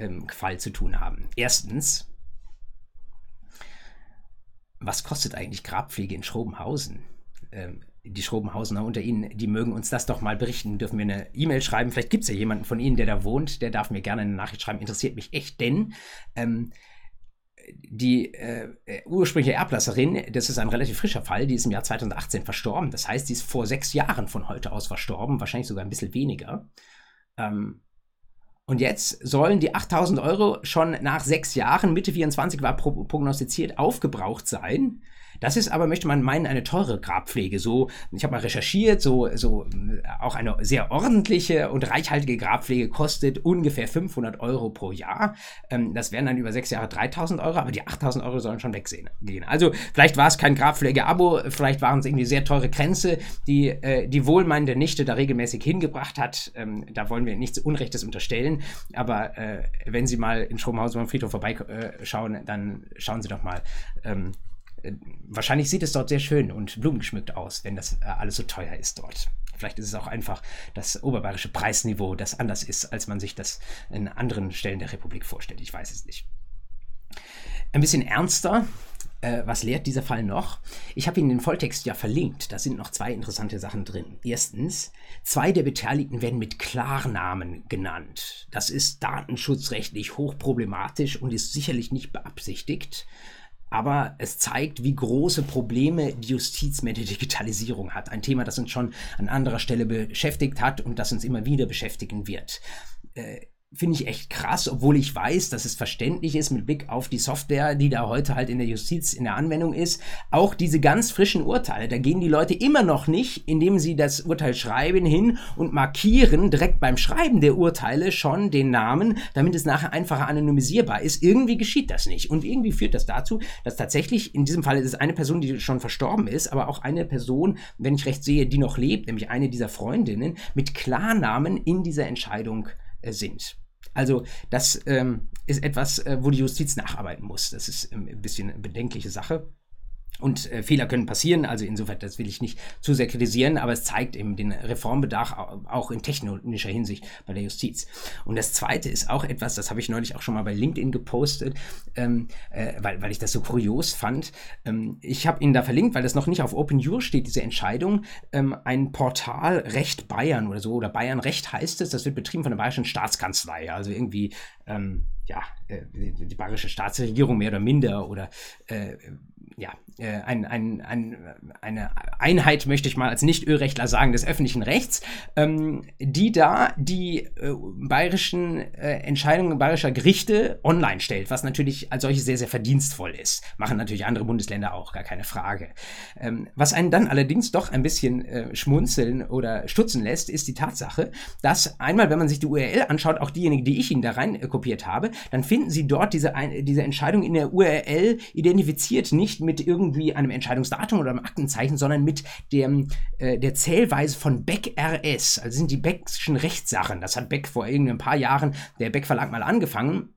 ähm, Fall zu tun haben. Erstens, was kostet eigentlich Grabpflege in Schrobenhausen? Ähm, die Schrobenhausener unter Ihnen, die mögen uns das doch mal berichten, dürfen wir eine E-Mail schreiben. Vielleicht gibt es ja jemanden von Ihnen, der da wohnt, der darf mir gerne eine Nachricht schreiben. Interessiert mich echt, denn ähm, die äh, ursprüngliche Erblasserin, das ist ein relativ frischer Fall, die ist im Jahr 2018 verstorben. Das heißt, die ist vor sechs Jahren von heute aus verstorben, wahrscheinlich sogar ein bisschen weniger. Ähm, und jetzt sollen die 8000 Euro schon nach sechs Jahren, Mitte 24 war prognostiziert, aufgebraucht sein. Das ist aber, möchte man meinen, eine teure Grabpflege. So, ich habe mal recherchiert, so, so auch eine sehr ordentliche und reichhaltige Grabpflege kostet ungefähr 500 Euro pro Jahr. Ähm, das wären dann über sechs Jahre 3000 Euro, aber die 8000 Euro sollen schon weggehen. Also vielleicht war es kein Grabpflege-Abo, vielleicht waren es irgendwie sehr teure Grenze, die äh, die wohlmeinende Nichte da regelmäßig hingebracht hat. Ähm, da wollen wir nichts Unrechtes unterstellen, aber äh, wenn Sie mal in Stromhausen am Friedhof vorbeischauen, äh, dann schauen Sie doch mal, ähm, äh, wahrscheinlich sieht es dort sehr schön und blumengeschmückt aus, wenn das äh, alles so teuer ist dort. Vielleicht ist es auch einfach das oberbayerische Preisniveau, das anders ist, als man sich das in anderen Stellen der Republik vorstellt. Ich weiß es nicht. Ein bisschen ernster. Äh, was lehrt dieser Fall noch? Ich habe Ihnen den Volltext ja verlinkt. Da sind noch zwei interessante Sachen drin. Erstens, zwei der Beteiligten werden mit Klarnamen genannt. Das ist datenschutzrechtlich hochproblematisch und ist sicherlich nicht beabsichtigt aber es zeigt, wie große Probleme die Justiz mit der Digitalisierung hat. Ein Thema, das uns schon an anderer Stelle beschäftigt hat und das uns immer wieder beschäftigen wird. Äh, finde ich echt krass, obwohl ich weiß, dass es verständlich ist mit Blick auf die Software, die da heute halt in der Justiz in der Anwendung ist. Auch diese ganz frischen Urteile, da gehen die Leute immer noch nicht, indem sie das Urteil schreiben, hin und markieren direkt beim Schreiben der Urteile schon den Namen, damit es nachher einfacher anonymisierbar ist. Irgendwie geschieht das nicht. Und irgendwie führt das dazu, dass tatsächlich, in diesem Fall ist es eine Person, die schon verstorben ist, aber auch eine Person, wenn ich recht sehe, die noch lebt, nämlich eine dieser Freundinnen, mit Klarnamen in dieser Entscheidung äh, sind. Also das ähm, ist etwas, äh, wo die Justiz nacharbeiten muss. Das ist ähm, ein bisschen eine bedenkliche Sache. Und äh, Fehler können passieren, also insofern, das will ich nicht zu sehr kritisieren, aber es zeigt eben den Reformbedarf auch in technischer Hinsicht bei der Justiz. Und das Zweite ist auch etwas, das habe ich neulich auch schon mal bei LinkedIn gepostet, ähm, äh, weil, weil ich das so kurios fand. Ähm, ich habe Ihnen da verlinkt, weil das noch nicht auf OpenJur steht, diese Entscheidung, ähm, ein Portal Recht Bayern oder so, oder Bayern Recht heißt es, das wird betrieben von der Bayerischen Staatskanzlei, also irgendwie ähm, ja, äh, die bayerische Staatsregierung mehr oder minder oder äh, ja, äh, ein, ein, ein, eine Einheit, möchte ich mal als Nicht-Ölrechtler sagen, des öffentlichen Rechts, ähm, die da die äh, bayerischen äh, Entscheidungen bayerischer Gerichte online stellt, was natürlich als solches sehr, sehr verdienstvoll ist. Machen natürlich andere Bundesländer auch, gar keine Frage. Ähm, was einen dann allerdings doch ein bisschen äh, schmunzeln oder stutzen lässt, ist die Tatsache, dass einmal, wenn man sich die URL anschaut, auch diejenige, die ich Ihnen da rein äh, kopiert habe, dann finden Sie dort diese, diese Entscheidung in der URL identifiziert, nicht mit irgendwie einem Entscheidungsdatum oder einem Aktenzeichen, sondern mit dem, äh, der Zählweise von Beck RS. Also sind die Beckschen Rechtssachen. Das hat Beck vor irgendein paar Jahren, der Beck Verlag mal angefangen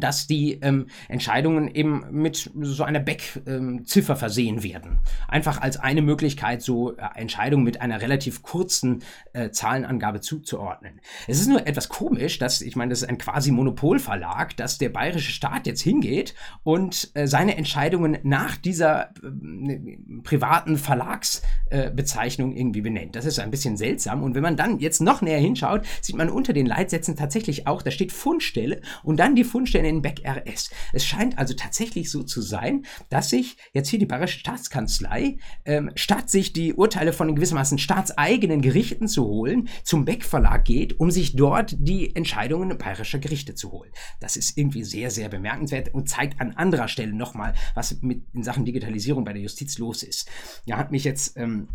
dass die ähm, Entscheidungen eben mit so einer Back-Ziffer ähm, versehen werden. Einfach als eine Möglichkeit, so äh, Entscheidungen mit einer relativ kurzen äh, Zahlenangabe zuzuordnen. Es ist nur etwas komisch, dass, ich meine, das ist ein quasi Monopolverlag, dass der bayerische Staat jetzt hingeht und äh, seine Entscheidungen nach dieser äh, privaten Verlagsbezeichnung irgendwie benennt. Das ist ein bisschen seltsam. Und wenn man dann jetzt noch näher hinschaut, sieht man unter den Leitsätzen tatsächlich auch, da steht Fundstelle und dann die Fundstelle in Back RS. Es scheint also tatsächlich so zu sein, dass sich jetzt hier die Bayerische Staatskanzlei, ähm, statt sich die Urteile von gewissermaßen staatseigenen Gerichten zu holen, zum Beck Verlag geht, um sich dort die Entscheidungen bayerischer Gerichte zu holen. Das ist irgendwie sehr, sehr bemerkenswert und zeigt an anderer Stelle nochmal, was mit in Sachen Digitalisierung bei der Justiz los ist. Ja, hat mich jetzt ähm,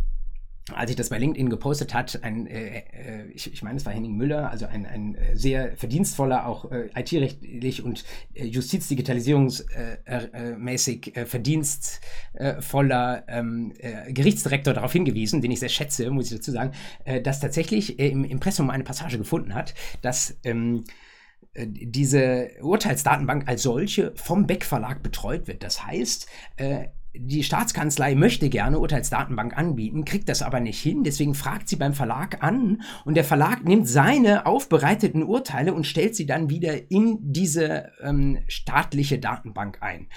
als ich das bei LinkedIn gepostet hat, ein, äh, äh, ich, ich meine, es war Henning Müller, also ein, ein äh, sehr verdienstvoller, auch äh, IT-rechtlich und äh, justizdigitalisierungsmäßig äh, äh, verdienstvoller ähm, äh, Gerichtsdirektor darauf hingewiesen, den ich sehr schätze, muss ich dazu sagen, dass tatsächlich im Impressum eine Passage gefunden hat, dass ähm, äh, diese Urteilsdatenbank als solche vom Beck Verlag betreut wird. Das heißt, die Staatskanzlei möchte gerne Urteilsdatenbank anbieten, kriegt das aber nicht hin, deswegen fragt sie beim Verlag an und der Verlag nimmt seine aufbereiteten Urteile und stellt sie dann wieder in diese ähm, staatliche Datenbank ein.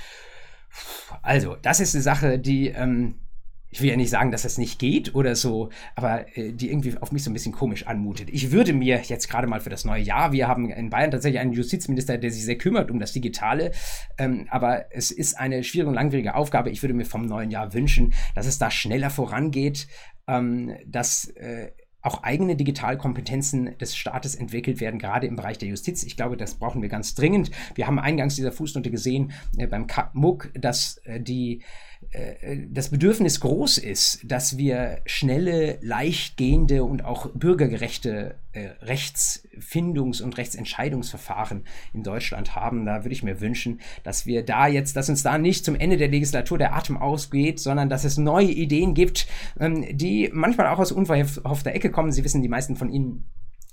Also, das ist eine Sache, die ähm, ich will ja nicht sagen, dass das nicht geht oder so, aber äh, die irgendwie auf mich so ein bisschen komisch anmutet. Ich würde mir jetzt gerade mal für das neue Jahr, wir haben in Bayern tatsächlich einen Justizminister, der sich sehr kümmert um das Digitale, ähm, aber es ist eine schwierige und langwierige Aufgabe. Ich würde mir vom neuen Jahr wünschen, dass es da schneller vorangeht, ähm, dass äh, auch eigene Digitalkompetenzen des Staates entwickelt werden, gerade im Bereich der Justiz. Ich glaube, das brauchen wir ganz dringend. Wir haben eingangs dieser Fußnote gesehen äh, beim KMUG, dass äh, die das Bedürfnis groß ist, dass wir schnelle, leichtgehende und auch bürgergerechte äh, Rechtsfindungs- und Rechtsentscheidungsverfahren in Deutschland haben. Da würde ich mir wünschen, dass wir da jetzt, dass uns da nicht zum Ende der Legislatur der Atem ausgeht, sondern dass es neue Ideen gibt, ähm, die manchmal auch aus unverhoffter Ecke kommen. Sie wissen, die meisten von Ihnen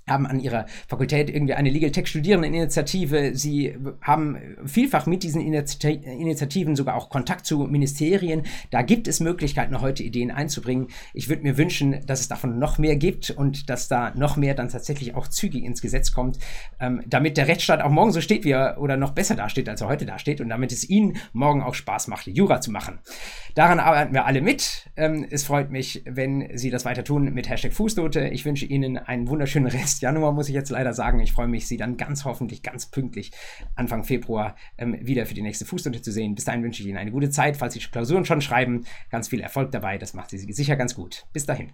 haben an ihrer Fakultät irgendwie eine Legal Tech Studierendeninitiative. Sie haben vielfach mit diesen Initiativen sogar auch Kontakt zu Ministerien. Da gibt es Möglichkeiten, heute Ideen einzubringen. Ich würde mir wünschen, dass es davon noch mehr gibt und dass da noch mehr dann tatsächlich auch zügig ins Gesetz kommt, ähm, damit der Rechtsstaat auch morgen so steht, wie er oder noch besser dasteht, als er heute dasteht und damit es Ihnen morgen auch Spaß macht, Jura zu machen. Daran arbeiten wir alle mit. Ähm, es freut mich, wenn Sie das weiter tun mit Hashtag Fußnote. Ich wünsche Ihnen einen wunderschönen Rest Rest Januar, muss ich jetzt leider sagen. Ich freue mich, Sie dann ganz hoffentlich ganz pünktlich Anfang Februar ähm, wieder für die nächste Fußnote zu sehen. Bis dahin wünsche ich Ihnen eine gute Zeit. Falls Sie Klausuren schon schreiben, ganz viel Erfolg dabei. Das macht Sie sicher ganz gut. Bis dahin.